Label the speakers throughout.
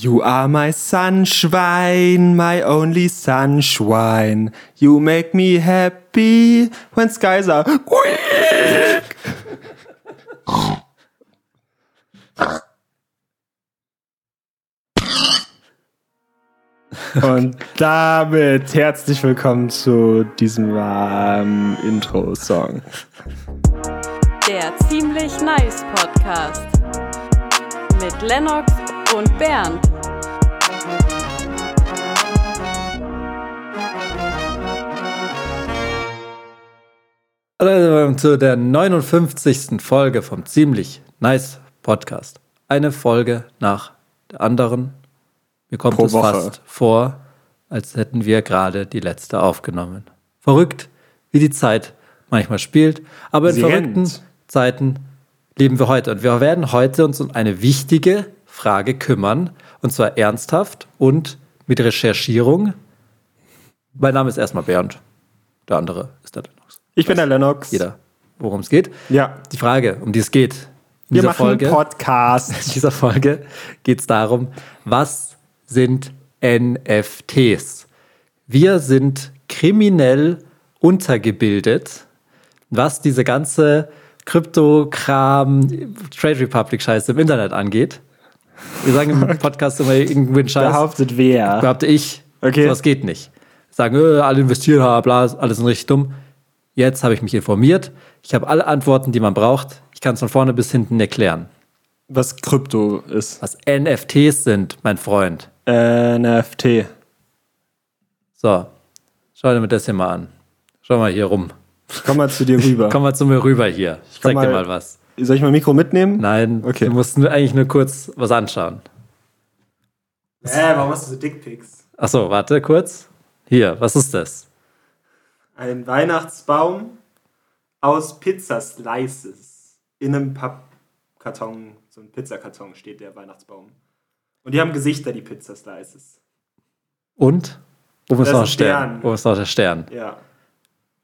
Speaker 1: You are my sunshine, my only sunshine. You make me happy when skies are quick. Und damit herzlich willkommen zu diesem warmen Intro-Song.
Speaker 2: Der ziemlich nice Podcast mit Lennox und Bernd.
Speaker 3: Hallo willkommen zu der 59. Folge vom ziemlich nice Podcast. Eine Folge nach der anderen. Mir kommt
Speaker 1: Pro
Speaker 3: es
Speaker 1: Woche.
Speaker 3: fast vor, als hätten wir gerade die letzte aufgenommen. Verrückt, wie die Zeit manchmal spielt, aber in
Speaker 1: Sie
Speaker 3: verrückten
Speaker 1: rennt.
Speaker 3: Zeiten leben wir heute. Und wir werden heute uns um eine wichtige Frage kümmern, und zwar ernsthaft und mit Recherchierung. Mein Name ist erstmal Bernd, der andere ist der Lennox.
Speaker 1: Ich bin der Lennox.
Speaker 3: Jeder, worum es geht.
Speaker 1: Ja.
Speaker 3: Die Frage, um die es geht. In
Speaker 1: Wir
Speaker 3: dieser
Speaker 1: machen
Speaker 3: Folge,
Speaker 1: einen Podcast.
Speaker 3: in dieser Folge geht es darum, was sind NFTs? Wir sind kriminell untergebildet, was diese ganze Krypto-Kram, Trade Republic-Scheiße im Internet angeht. Wir sagen im Podcast immer irgendeinen Scheiß.
Speaker 1: Behauptet wer?
Speaker 3: Behaupte ich,
Speaker 1: Okay.
Speaker 3: sowas geht nicht. Sagen, äh, alle investieren, bla, alles sind richtig dumm. Jetzt habe ich mich informiert. Ich habe alle Antworten, die man braucht. Ich kann es von vorne bis hinten erklären.
Speaker 1: Was Krypto ist.
Speaker 3: Was NFTs sind, mein Freund.
Speaker 1: NFT.
Speaker 3: So, schau dir mir das hier mal an. Schau mal hier rum.
Speaker 1: Komm mal zu dir rüber.
Speaker 3: Komm mal zu mir rüber hier. Ich zeig dir
Speaker 1: mal-
Speaker 3: mal was.
Speaker 1: Soll ich mein Mikro mitnehmen?
Speaker 3: Nein,
Speaker 1: Okay.
Speaker 3: du musst nur, eigentlich nur kurz was anschauen.
Speaker 1: Hä, warum hast du so Dickpics?
Speaker 3: Achso, warte kurz. Hier, was ist das?
Speaker 1: Ein Weihnachtsbaum aus Pizzaslices. In einem Pappkarton, so ein Pizzakarton steht der Weihnachtsbaum. Und die haben Gesichter, die Pizzaslices.
Speaker 3: Und? Oben ist noch ein Stern.
Speaker 1: Stern.
Speaker 3: Oben ist noch der Stern.
Speaker 1: Ja.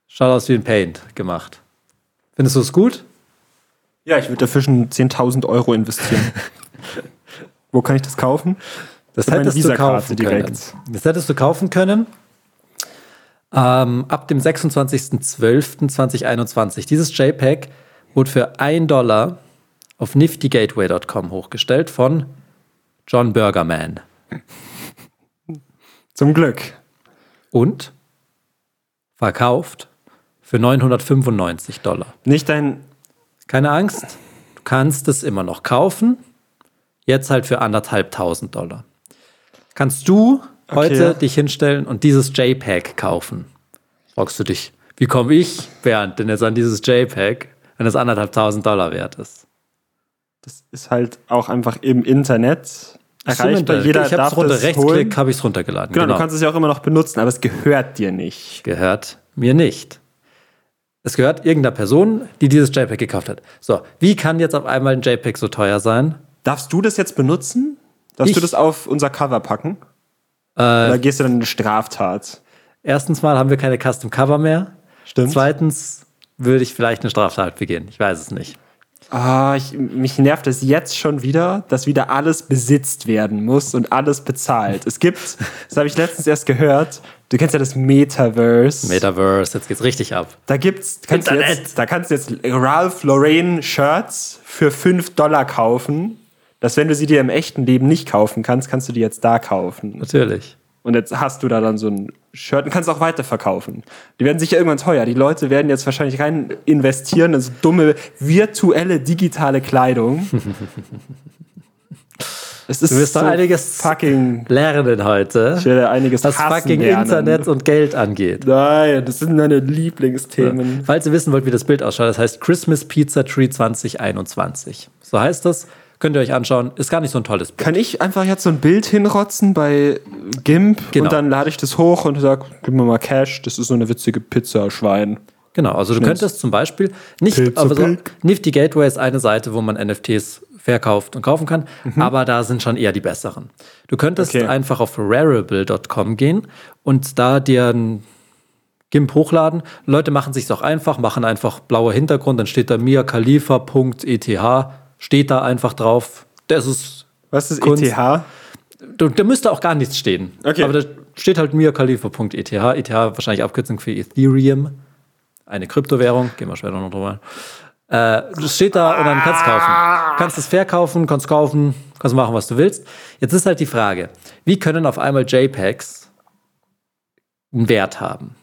Speaker 3: Schaut aus wie ein Paint gemacht. Findest du es gut?
Speaker 1: Ja, ich würde dafür schon 10.000 Euro investieren. Wo kann ich das kaufen?
Speaker 3: Das
Speaker 1: Mit
Speaker 3: hättest du kaufen
Speaker 1: direkt.
Speaker 3: können. Das hättest du kaufen können. Ähm, ab dem 26.12.2021. Dieses JPEG wurde für 1 Dollar auf niftygateway.com hochgestellt von John Burgerman.
Speaker 1: Zum Glück.
Speaker 3: Und verkauft für 995 Dollar.
Speaker 1: Nicht dein.
Speaker 3: Keine Angst, du kannst es immer noch kaufen. Jetzt halt für anderthalbtausend Dollar. Kannst du heute
Speaker 1: Okay.
Speaker 3: dich hinstellen und dieses JPEG kaufen? Fragst du dich, wie komme ich, Bernd, denn jetzt an dieses JPEG, wenn es anderthalbtausend Dollar wert ist?
Speaker 1: Das ist halt auch einfach im Internet erreichbar.
Speaker 3: Runter-
Speaker 1: Jeder
Speaker 3: ich habe
Speaker 1: darf
Speaker 3: es runter,
Speaker 1: das
Speaker 3: Rechtsklick habe ich es runtergeladen.
Speaker 1: Genau, du kannst es ja auch immer noch benutzen, aber es gehört dir nicht.
Speaker 3: gehört mir nicht. Es gehört irgendeiner Person, die dieses JPEG gekauft hat. So, wie kann jetzt auf einmal ein JPEG so teuer sein?
Speaker 1: Darfst du das jetzt benutzen? Darfst
Speaker 3: Ich-
Speaker 1: du das auf unser Cover packen?
Speaker 3: Äh,
Speaker 1: Oder gehst du dann in eine Straftat?
Speaker 3: Erstens mal haben wir keine Custom Cover mehr.
Speaker 1: Stimmt.
Speaker 3: Zweitens würde ich vielleicht eine Straftat begehen. Ich weiß es nicht.
Speaker 1: Ah, ich, mich nervt es jetzt schon wieder, dass wieder alles besitzt werden muss und alles bezahlt. Es gibt, das habe ich letztens erst gehört, du kennst ja das Metaverse.
Speaker 3: Metaverse, jetzt geht's richtig ab.
Speaker 1: Da gibt's, kannst du
Speaker 3: Internet.
Speaker 1: jetzt, da kannst du jetzt Ralph Lauren Shirts für 5 Dollar kaufen. Dass wenn du sie dir im echten Leben nicht kaufen kannst, kannst du die jetzt da kaufen.
Speaker 3: Natürlich.
Speaker 1: Und jetzt hast du da dann so ein Shirt und kannst auch weiterverkaufen. Die werden sicher irgendwann teuer. Die Leute werden jetzt wahrscheinlich rein investieren in so dumme virtuelle digitale Kleidung. es ist
Speaker 3: Du wirst
Speaker 1: so
Speaker 3: doch einiges
Speaker 1: fucking.
Speaker 3: lernen heute,
Speaker 1: Ich werde einiges
Speaker 3: was fucking
Speaker 1: lernen.
Speaker 3: Internet und Geld angeht.
Speaker 1: Nein, das sind meine Lieblingsthemen.
Speaker 3: Falls ihr wissen wollt, wie das Bild ausschaut, das heißt Christmas Pizza Tree 2021. So heißt das. Könnt ihr euch anschauen. Ist gar nicht so ein tolles Bild.
Speaker 1: Kann ich einfach jetzt so ein Bild hinrotzen bei GIMP
Speaker 3: Genau.
Speaker 1: und dann lade ich das hoch und sag, gib mir mal Cash, das ist so eine witzige Pizza, Schwein.
Speaker 3: Genau, also du könntest zum Beispiel nicht, aber so. Nifty Gateway ist eine Seite, wo man NFTs verkauft und kaufen kann, aber da sind schon eher die besseren. Du könntest
Speaker 1: Mhm. Okay.
Speaker 3: einfach auf rarible.com gehen und da dir ein GIMP hochladen. Leute machen sich auch einfach, machen einfach blauer Hintergrund, dann steht da miakhalifa.eth, steht da einfach drauf. Das ist
Speaker 1: Was ist
Speaker 3: Kunst.
Speaker 1: ETH?
Speaker 3: da, da müsste auch gar nichts stehen.
Speaker 1: Okay.
Speaker 3: Aber da steht halt mirkhalifa.eth. ETH wahrscheinlich Abkürzung für Ethereum. Eine Kryptowährung. Gehen wir später noch drüber. Äh, das steht da und dann kannst du kaufen. Kannst es verkaufen, kannst kaufen, kannst machen, was du willst. Jetzt ist halt die Frage, wie können auf einmal JPEGs einen Wert haben?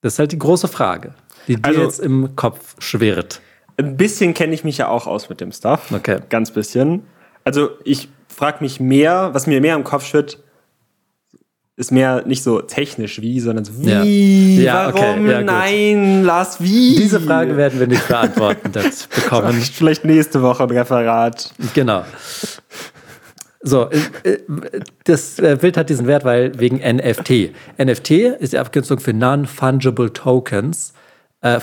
Speaker 3: Das ist halt die große Frage, die dir
Speaker 1: Also-
Speaker 3: jetzt im Kopf schwirrt.
Speaker 1: Ein bisschen kenne ich mich ja auch aus mit dem Stuff.
Speaker 3: Okay.
Speaker 1: Ganz bisschen. Also ich frage mich mehr, was mir mehr im Kopf schwirrt, ist mehr nicht so technisch wie, sondern so
Speaker 3: Ja.
Speaker 1: wie,
Speaker 3: Ja, okay,
Speaker 1: warum,
Speaker 3: ja, gut.
Speaker 1: nein, Lars, wie?
Speaker 3: Diese Frage werden wir nicht beantworten das bekommen.
Speaker 1: Vielleicht- Vielleicht nächste Woche ein Referat.
Speaker 3: Genau. So, äh, äh, das äh, Bild hat diesen Wert, weil wegen NFT. NFT ist die Abkürzung für Non-Fungible Tokens.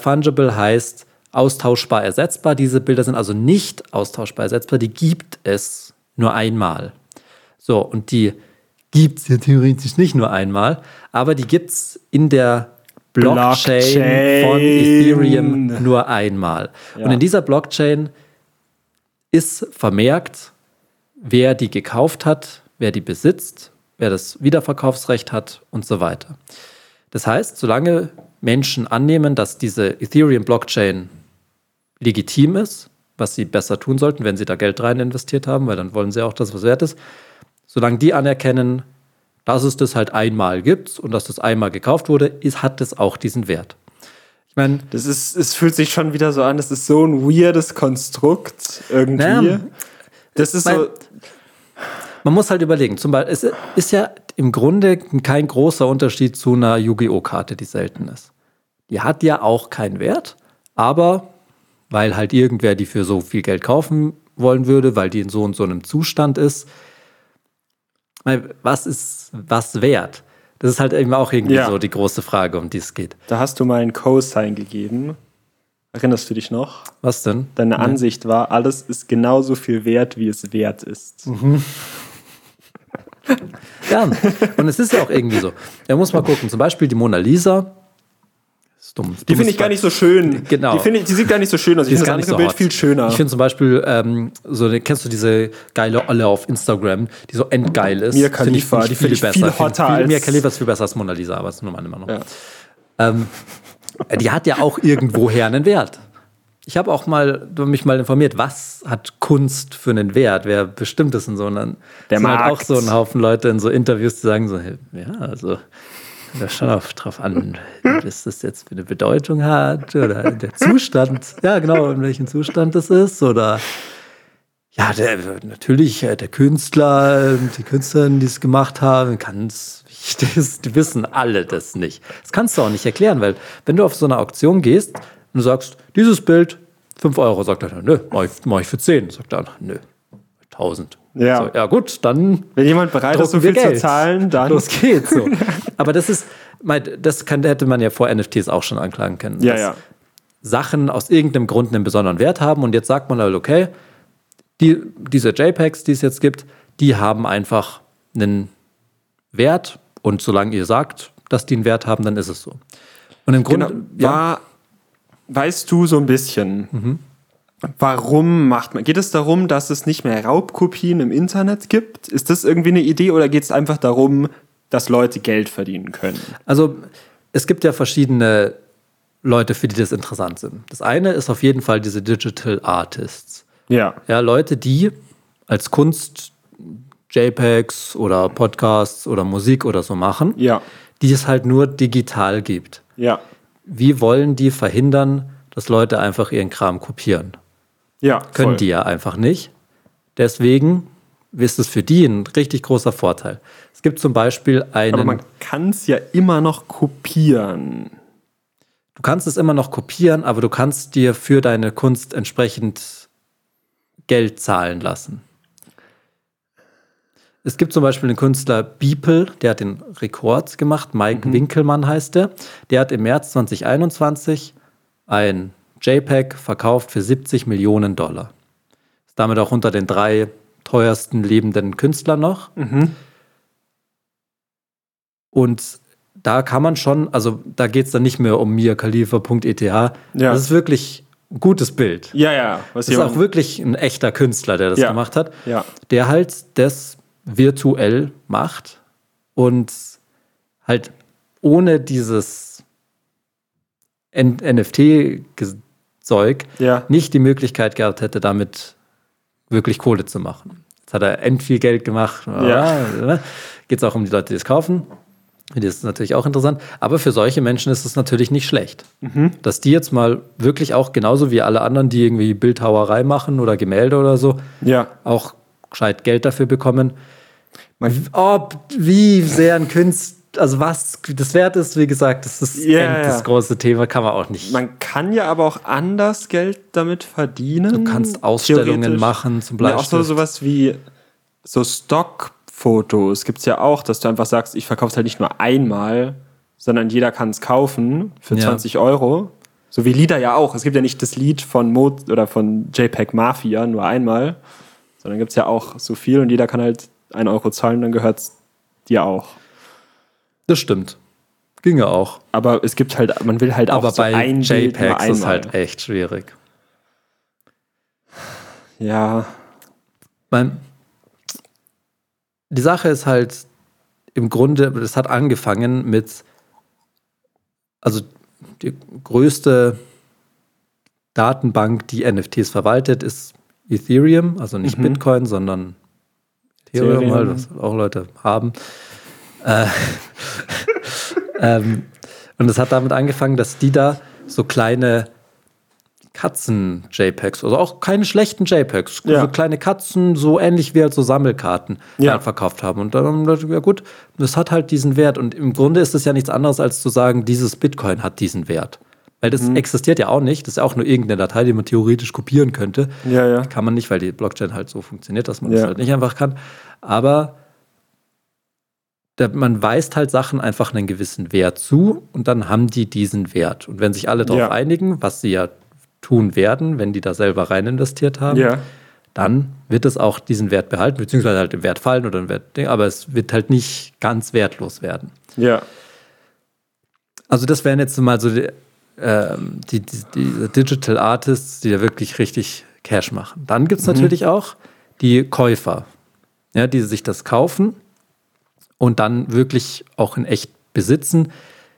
Speaker 3: Fungible heißt austauschbar ersetzbar. Diese Bilder sind also nicht austauschbar ersetzbar. Die gibt es nur einmal. So, und die gibt es ja theoretisch nicht nur einmal, aber die gibt es in der Blockchain, von
Speaker 1: Blockchain.
Speaker 3: Ethereum nur einmal. Und
Speaker 1: Ja.
Speaker 3: in dieser Blockchain ist vermerkt, wer die gekauft hat, wer die besitzt, wer das Wiederverkaufsrecht hat und so weiter. Das heißt, solange Menschen annehmen, dass diese Ethereum-Blockchain legitim ist, was sie besser tun sollten, wenn sie da Geld rein investiert haben, weil dann wollen sie auch, dass was wert ist, solange die anerkennen, dass es das halt einmal gibt und dass das einmal gekauft wurde, ist, hat es auch diesen Wert. Ich meine,
Speaker 1: Das ist, es fühlt sich schon wieder so an, das ist so ein weirdes Konstrukt irgendwie.
Speaker 3: Naja,
Speaker 1: das ist
Speaker 3: mein-
Speaker 1: so,
Speaker 3: Man muss halt überlegen, zum Beispiel, es ist ja im Grunde kein großer Unterschied zu einer Yu-Gi-Oh! Karte, die selten ist. Die hat ja auch keinen Wert, aber weil halt irgendwer die für so viel Geld kaufen wollen würde, weil die in so und so einem Zustand ist, was ist was wert? Das ist halt eben auch irgendwie
Speaker 1: Ja.
Speaker 3: so die große Frage, um die es geht.
Speaker 1: da hast du mal einen Co-Sign gegeben. Erinnerst du dich noch?
Speaker 3: Was denn?
Speaker 1: Deine Ansicht war, alles ist genauso viel wert, wie es wert ist.
Speaker 3: Mhm. Ja, und es ist ja auch irgendwie so. Er muss mal gucken, zum Beispiel die Mona Lisa. Dumm,
Speaker 1: Die finde ich gar nicht so schön.
Speaker 3: Genau.
Speaker 1: Die, ich, die sieht gar nicht so schön aus. Ich
Speaker 3: Die ist
Speaker 1: finde das
Speaker 3: gar nicht
Speaker 1: andere
Speaker 3: so
Speaker 1: Bild
Speaker 3: hot.
Speaker 1: viel schöner.
Speaker 3: Ich finde zum Beispiel, ähm, so, kennst du diese geile Olle auf Instagram, die so endgeil ist?
Speaker 1: Mia Khalifa,
Speaker 3: finde ich
Speaker 1: die finde ich viel hotter als-
Speaker 3: Mia Khalifa ist viel besser als Mona Lisa, aber das ist nur meine Meinung.
Speaker 1: Ja.
Speaker 3: Ähm, die hat ja auch irgendwoher einen Wert. Ich habe auch mal mich mal informiert, was hat Kunst für einen Wert? Wer bestimmt das und so? Dann
Speaker 1: Der
Speaker 3: sind halt auch so ein Haufen Leute in so Interviews, die sagen so, ja, also kommt da schon auf, drauf an, was das jetzt für eine Bedeutung hat oder der Zustand, ja genau, in welchem Zustand das ist oder ja, der, natürlich äh, der Künstler, die Künstlerin, die es gemacht haben, es das, die wissen alle das nicht. Das kannst du auch nicht erklären, weil wenn du auf so eine Auktion gehst und sagst, dieses Bild 5 Euro, sagt er, nö, mach ich, mach ich für 10. Sagt er, nö, 1000.
Speaker 1: Ja.
Speaker 3: So, ja gut, dann
Speaker 1: Wenn jemand bereit ist, so viel zu
Speaker 3: Geld.
Speaker 1: zahlen, dann.
Speaker 3: Los geht's so. Aber das ist, das kann, hätte man ja vor NFTs auch schon anklagen können.
Speaker 1: Ja,
Speaker 3: dass
Speaker 1: ja.
Speaker 3: Sachen aus irgendeinem Grund einen besonderen Wert haben und jetzt sagt man halt, okay, die, diese JPEGs, die es jetzt gibt, die haben einfach einen Wert und solange ihr sagt, dass die einen Wert haben, dann ist es so. Und im
Speaker 1: Genau.
Speaker 3: Grunde, ja,
Speaker 1: War, weißt du so ein bisschen,
Speaker 3: Mhm.
Speaker 1: Warum macht man? Geht es darum, dass es nicht mehr Raubkopien im Internet gibt? Ist das irgendwie eine Idee oder geht es einfach darum, dass Leute Geld verdienen können?
Speaker 3: Also es gibt ja verschiedene Leute, für die das interessant sind. Das eine ist auf jeden Fall diese Digital Artists.
Speaker 1: Ja.
Speaker 3: Ja, Leute, die als Kunst JPEGs oder Podcasts oder Musik oder so machen,
Speaker 1: Ja.
Speaker 3: die es halt nur digital gibt.
Speaker 1: Ja.
Speaker 3: Wie wollen die verhindern, dass Leute einfach ihren Kram kopieren?
Speaker 1: Ja.
Speaker 3: Können
Speaker 1: voll.
Speaker 3: die ja einfach nicht. Deswegen ist es für die ein richtig großer Vorteil. Es gibt zum Beispiel einen.
Speaker 1: Aber man kann es ja immer noch kopieren.
Speaker 3: Du kannst es immer noch kopieren, aber du kannst dir für deine Kunst entsprechend Geld zahlen lassen. Es gibt zum Beispiel den Künstler Beeple, der hat den Rekord gemacht. Mike Winkelmann heißt der. Der hat im März 2021 ein JPEG verkauft für 70 Millionen Dollar. Ist damit auch unter den drei teuersten lebenden Künstlern noch. Und da kann man schon, also da geht es dann nicht mehr um mirkhalifa.eth.
Speaker 1: Ja.
Speaker 3: Das ist wirklich ein gutes Bild.
Speaker 1: Ja, ja.
Speaker 3: Das ist auch wirklich ein echter Künstler, der das
Speaker 1: Ja.
Speaker 3: gemacht hat,
Speaker 1: Ja.
Speaker 3: der halt das virtuell macht und halt ohne dieses NFT-Zeug
Speaker 1: Ja.
Speaker 3: nicht die Möglichkeit gehabt hätte, damit wirklich Kohle zu machen. Jetzt hat er end viel Geld gemacht.
Speaker 1: Ja.
Speaker 3: Geht es auch um die Leute, die es kaufen. Das ist natürlich auch interessant. Aber für solche Menschen ist es natürlich nicht schlecht.
Speaker 1: Mhm.
Speaker 3: Dass die jetzt mal wirklich auch genauso wie alle anderen, die irgendwie Bildhauerei machen oder Gemälde oder so,
Speaker 1: Ja.
Speaker 3: auch gescheit Geld dafür bekommen. Ob, wie sehr ein Künstler, also was das wert ist, wie gesagt, das ist end das große Thema, kann man auch nicht.
Speaker 1: Man kann ja aber auch anders Geld damit verdienen.
Speaker 3: du kannst Ausstellungen machen zum
Speaker 1: Ja, auch so sowas wie so Stockfotos gibt es ja auch, dass du einfach sagst, ich verkaufe es halt nicht nur einmal, sondern jeder kann es kaufen für
Speaker 3: Ja.
Speaker 1: 20 Euro. So wie Lieder ja auch. Es gibt ja nicht das Lied von Mo oder von JPEG Mafia nur einmal, sondern gibt es ja auch so viel und jeder kann halt 1 Euro zahlen, dann gehört es dir auch.
Speaker 3: Das stimmt. Ginge auch.
Speaker 1: Aber es gibt halt, man will halt auch
Speaker 3: Aber
Speaker 1: so
Speaker 3: bei
Speaker 1: ein Bild
Speaker 3: JPEGs ist
Speaker 1: einmal.
Speaker 3: halt echt schwierig.
Speaker 1: Ja,
Speaker 3: Mein, die Sache ist halt im Grunde, das hat angefangen mit, also die größte Datenbank, die NFTs verwaltet, ist Ethereum, also nicht
Speaker 1: Mhm.
Speaker 3: Bitcoin, sondern Ethereum,
Speaker 1: Ethereum.
Speaker 3: halt, was auch Leute haben. Äh, ähm, und es hat damit angefangen, dass die da so kleine Katzen-JPEGs, also auch keine schlechten JPEGs,
Speaker 1: Ja.
Speaker 3: so kleine Katzen, so ähnlich wie halt so Sammelkarten
Speaker 1: Ja.
Speaker 3: verkauft haben. Und dann haben wir gedacht, ja gut, das hat halt diesen Wert. Und im Grunde ist es ja nichts anderes, als zu sagen, dieses Bitcoin hat diesen Wert. Weil das
Speaker 1: Mhm.
Speaker 3: existiert ja auch nicht. Das ist ja auch nur irgendeine Datei, die man theoretisch kopieren könnte.
Speaker 1: ja, ja.
Speaker 3: Kann man nicht, weil die Blockchain halt so funktioniert, dass man das halt nicht einfach kann. Aber man weist halt Sachen einfach einen gewissen Wert zu und dann haben die diesen Wert. Und wenn sich alle darauf
Speaker 1: Ja.
Speaker 3: einigen, was sie ja tun werden, wenn die da selber rein investiert haben,
Speaker 1: Ja.
Speaker 3: dann wird es auch diesen Wert behalten, beziehungsweise halt im Wert fallen oder im Wert, aber es wird halt nicht ganz wertlos werden.
Speaker 1: Ja.
Speaker 3: Also das wären jetzt mal so die, ähm, die, die, die Digital Artists, die da wirklich richtig Cash machen. Dann gibt es natürlich auch die Käufer, ja, die sich das kaufen und dann wirklich auch in echt besitzen.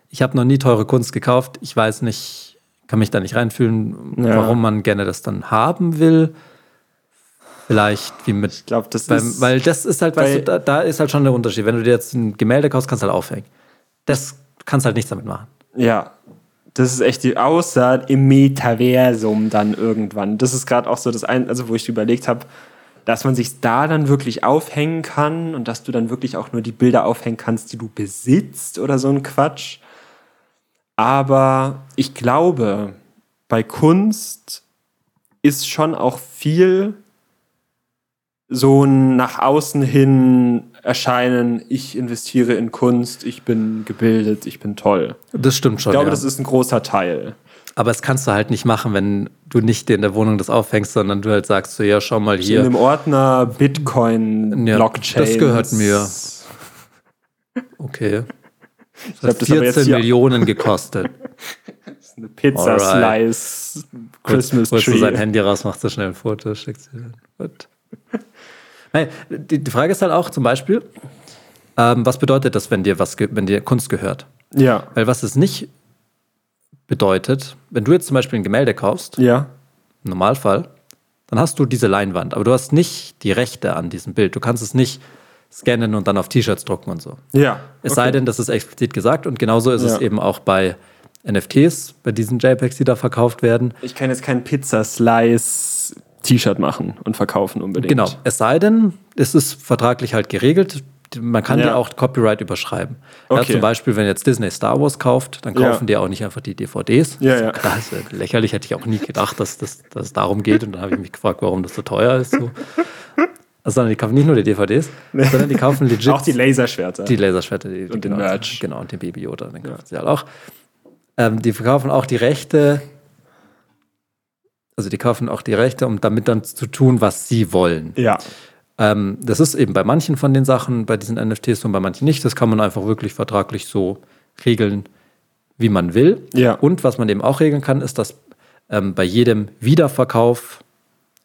Speaker 3: Ich habe noch nie teure Kunst gekauft. Ich weiß nicht, kann mich da nicht reinfühlen,
Speaker 1: Ja.
Speaker 3: warum man gerne das dann haben will. Vielleicht wie mit
Speaker 1: Ich glaube, das
Speaker 3: beim,
Speaker 1: ist.
Speaker 3: weil das ist halt, weißt du, da, da ist halt schon der Unterschied. Wenn du dir jetzt ein Gemälde kaufst, kannst du halt aufhängen. Das kannst halt nichts damit machen.
Speaker 1: Ja, das ist echt die, außer im Metaversum dann irgendwann. Das ist gerade auch so das ein, also wo ich überlegt habe, dass man sich da dann wirklich aufhängen kann und dass du dann wirklich auch nur die Bilder aufhängen kannst, die du besitzt oder so ein Quatsch. Aber ich glaube, bei Kunst ist schon auch viel so ein nach außen hin erscheinen, ich investiere in Kunst, ich bin gebildet, ich bin toll.
Speaker 3: Das stimmt schon.
Speaker 1: Ich glaube,
Speaker 3: ja.
Speaker 1: das ist ein großer Teil.
Speaker 3: Aber das kannst du halt nicht machen, wenn du nicht in der Wohnung das aufhängst, sondern du halt sagst so, ja, schau mal
Speaker 1: In
Speaker 3: hier.
Speaker 1: dem Ordner Bitcoin,
Speaker 3: Ja,
Speaker 1: Blockchain.
Speaker 3: das gehört mir. Okay. Das
Speaker 1: glaub,
Speaker 3: hat
Speaker 1: das haben wir jetzt
Speaker 3: 14
Speaker 1: hier-
Speaker 3: Millionen gekostet.
Speaker 1: Eine Pizza
Speaker 3: Alright.
Speaker 1: Slice, Christmas
Speaker 3: Holst du
Speaker 1: Tree.
Speaker 3: sein Handy raus, machst du schnell ein Foto, schickst dir. Gut. Nein, die, die Frage ist halt auch zum Beispiel, ähm, was bedeutet das, wenn dir was, wenn dir Kunst gehört?
Speaker 1: Ja,
Speaker 3: Weil was es nicht bedeutet, wenn du jetzt zum Beispiel ein Gemälde kaufst,
Speaker 1: ja,
Speaker 3: im Normalfall, dann hast du diese Leinwand, aber du hast nicht die Rechte an diesem Bild. Du kannst es nicht scannen und dann auf T-Shirts drucken und so.
Speaker 1: ja.
Speaker 3: Es
Speaker 1: Okay.
Speaker 3: sei denn, das ist explizit gesagt und genauso ist es
Speaker 1: Ja.
Speaker 3: eben auch bei NFTs, bei diesen JPEGs, die da verkauft werden.
Speaker 1: Ich kann jetzt kein Pizza Slice T-Shirt machen und verkaufen unbedingt.
Speaker 3: Genau, es sei denn, es ist vertraglich halt geregelt. Man kann
Speaker 1: Ja.
Speaker 3: dir auch Copyright überschreiben. Ja,
Speaker 1: Okay.
Speaker 3: zum Beispiel, wenn jetzt Disney Star Wars kauft, dann
Speaker 1: Ja.
Speaker 3: kaufen die auch nicht einfach die DVDs.
Speaker 1: Ja,
Speaker 3: Das
Speaker 1: ja.
Speaker 3: Klar, ist ja lächerlich, hätte ich auch nie gedacht, dass, das, dass es darum geht. Und dann habe ich mich gefragt, warum das so teuer ist. So. Also, sondern die kaufen nicht nur die DVDs, sondern die kaufen legit
Speaker 1: Auch die Laserschwerter.
Speaker 3: die Laserschwerter. Die,
Speaker 1: Und den
Speaker 3: genau,
Speaker 1: Merch.
Speaker 3: Genau, und den Baby Yoda, den kaufen sie halt auch. Ähm, die verkaufen auch die Rechte, also die kaufen auch die Rechte, um damit dann zu tun, was sie wollen.
Speaker 1: ja,
Speaker 3: Ähm, das ist eben bei manchen von den Sachen, bei diesen NFTs und bei manchen nicht. Das kann man einfach wirklich vertraglich so regeln, wie man will.
Speaker 1: Ja.
Speaker 3: Und was man eben auch regeln kann, ist, dass ähm, bei jedem Wiederverkauf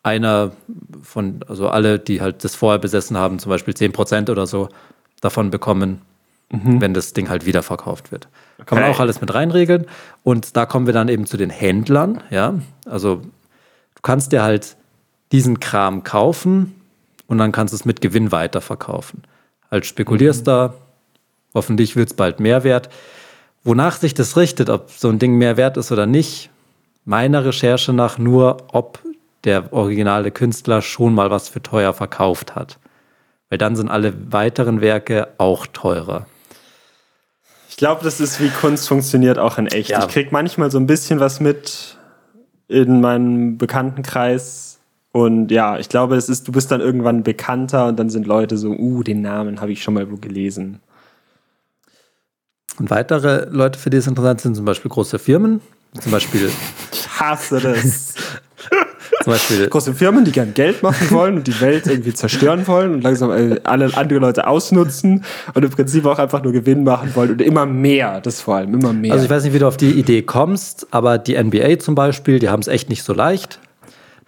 Speaker 3: einer von, also alle, die halt das vorher besessen haben, zum Beispiel 10% oder so, davon bekommen, wenn das Ding halt wiederverkauft wird. Kann man
Speaker 1: Okay.
Speaker 3: auch alles mit reinregeln. Und da kommen wir dann eben zu den Händlern, ja. Also du kannst dir halt diesen Kram kaufen und dann kannst du es mit Gewinn weiterverkaufen. Halt spekulierst da, hoffentlich wird es bald mehr wert. Wonach sich das richtet, ob so ein Ding mehr wert ist oder nicht, meiner Recherche nach nur, ob der originale Künstler schon mal was für teuer verkauft hat. Weil dann sind alle weiteren Werke auch teurer.
Speaker 1: Ich glaube, das ist wie Kunst funktioniert auch in echt.
Speaker 3: Ja.
Speaker 1: Ich krieg manchmal so ein bisschen was mit in meinem Bekanntenkreis. Und ja, ich glaube, es ist, du bist dann irgendwann bekannter und dann sind Leute so, uh, den Namen habe ich schon mal wo gelesen.
Speaker 3: Und weitere Leute, für die es interessant sind, zum Beispiel große Firmen, zum Beispiel,
Speaker 1: Ich hasse das.
Speaker 3: zum Beispiel
Speaker 1: Große Firmen, die gern Geld machen wollen und die Welt irgendwie zerstören wollen und langsam äh, alle andere Leute ausnutzen und im Prinzip auch einfach nur Gewinn machen wollen und immer mehr, das vor allem, immer mehr.
Speaker 3: Also ich weiß nicht, wie du auf die Idee kommst, aber die NBA zum Beispiel, die haben es echt nicht so leicht.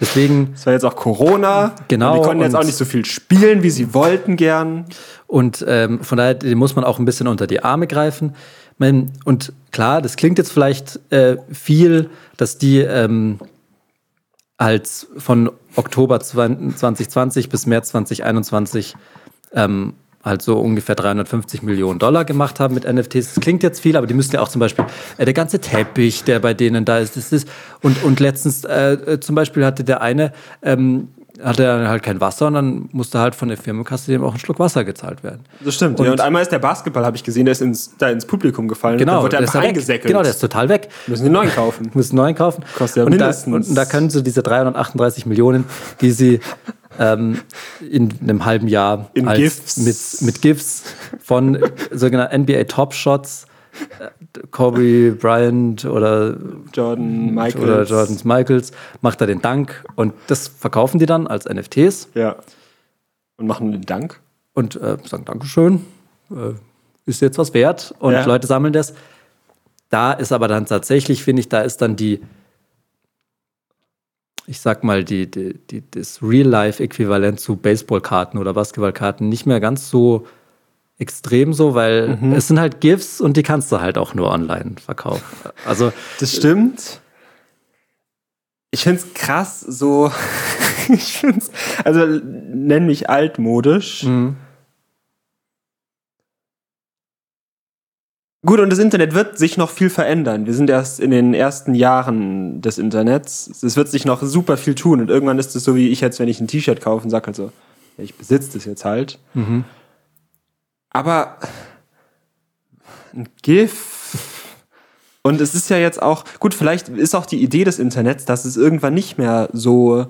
Speaker 3: Deswegen,
Speaker 1: es war jetzt auch Corona.
Speaker 3: Genau,
Speaker 1: die konnten jetzt auch nicht so viel spielen, wie sie wollten gern.
Speaker 3: und ähm, von daher dem muss man auch ein bisschen unter die Arme greifen. Man- Und klar, das klingt jetzt vielleicht äh, viel, dass die ähm, als von Oktober 2020 bis März 2021 ähm, halt so ungefähr 350 Millionen Dollar gemacht haben mit NFTs. Das klingt jetzt viel, aber die müssen ja auch zum Beispiel äh, der ganze Teppich, der bei denen da ist, das ist und, und letztens äh, äh, zum Beispiel hatte der eine ähm, hatte dann halt kein Wasser und dann musste halt von der Firmenkasse dem auch ein Schluck Wasser gezahlt werden.
Speaker 1: Das stimmt.
Speaker 3: Und-
Speaker 1: ja, und einmal ist der Basketball, habe ich gesehen, der ist ins, da ins Publikum gefallen. und dann wurde
Speaker 3: der
Speaker 1: er
Speaker 3: ist
Speaker 1: einfach
Speaker 3: da
Speaker 1: eingesäckelt.
Speaker 3: Genau, der ist total weg.
Speaker 1: müssen den neuen kaufen.
Speaker 3: müssen neuen kaufen.
Speaker 1: Kostet ja
Speaker 3: und, da,
Speaker 1: mindestens-
Speaker 3: und da können sie diese 338 Millionen, die sie ähm, in einem halben Jahr
Speaker 1: In
Speaker 3: als,
Speaker 1: GIFs.
Speaker 3: Mit, mit GIFs von sogenannten NBA Top Shots, äh, Kobe Bryant oder,
Speaker 1: Jordan, Michael.
Speaker 3: oder Jordan Michaels, macht er den Dank und das verkaufen die dann als NFTs
Speaker 1: Ja. Und machen den Dank.
Speaker 3: und äh, sagen Dankeschön, äh, ist jetzt was wert und
Speaker 1: Ja.
Speaker 3: Leute sammeln das. Da ist aber dann tatsächlich, finde ich, da ist dann die, ich sag mal, die, die, die, das Real-Life-Äquivalent zu Baseballkarten oder Basketballkarten nicht mehr ganz so extrem so, weil es sind halt GIFs und die kannst du halt auch nur online verkaufen. Also
Speaker 1: Das stimmt. Ich finde es krass, so. ich finde es. Also, nenn mich altmodisch.
Speaker 3: mh,
Speaker 1: Gut, und das Internet wird sich noch viel verändern. Wir sind erst in den ersten Jahren des Internets. Es wird sich noch super viel tun. Und irgendwann ist es so wie ich jetzt, wenn ich ein T-Shirt kaufe und sage halt so, ich besitze das jetzt halt.
Speaker 3: mhm.
Speaker 1: Aber ein GIF. Und es ist ja jetzt auch, gut, vielleicht ist auch die Idee des Internets, dass es irgendwann nicht mehr so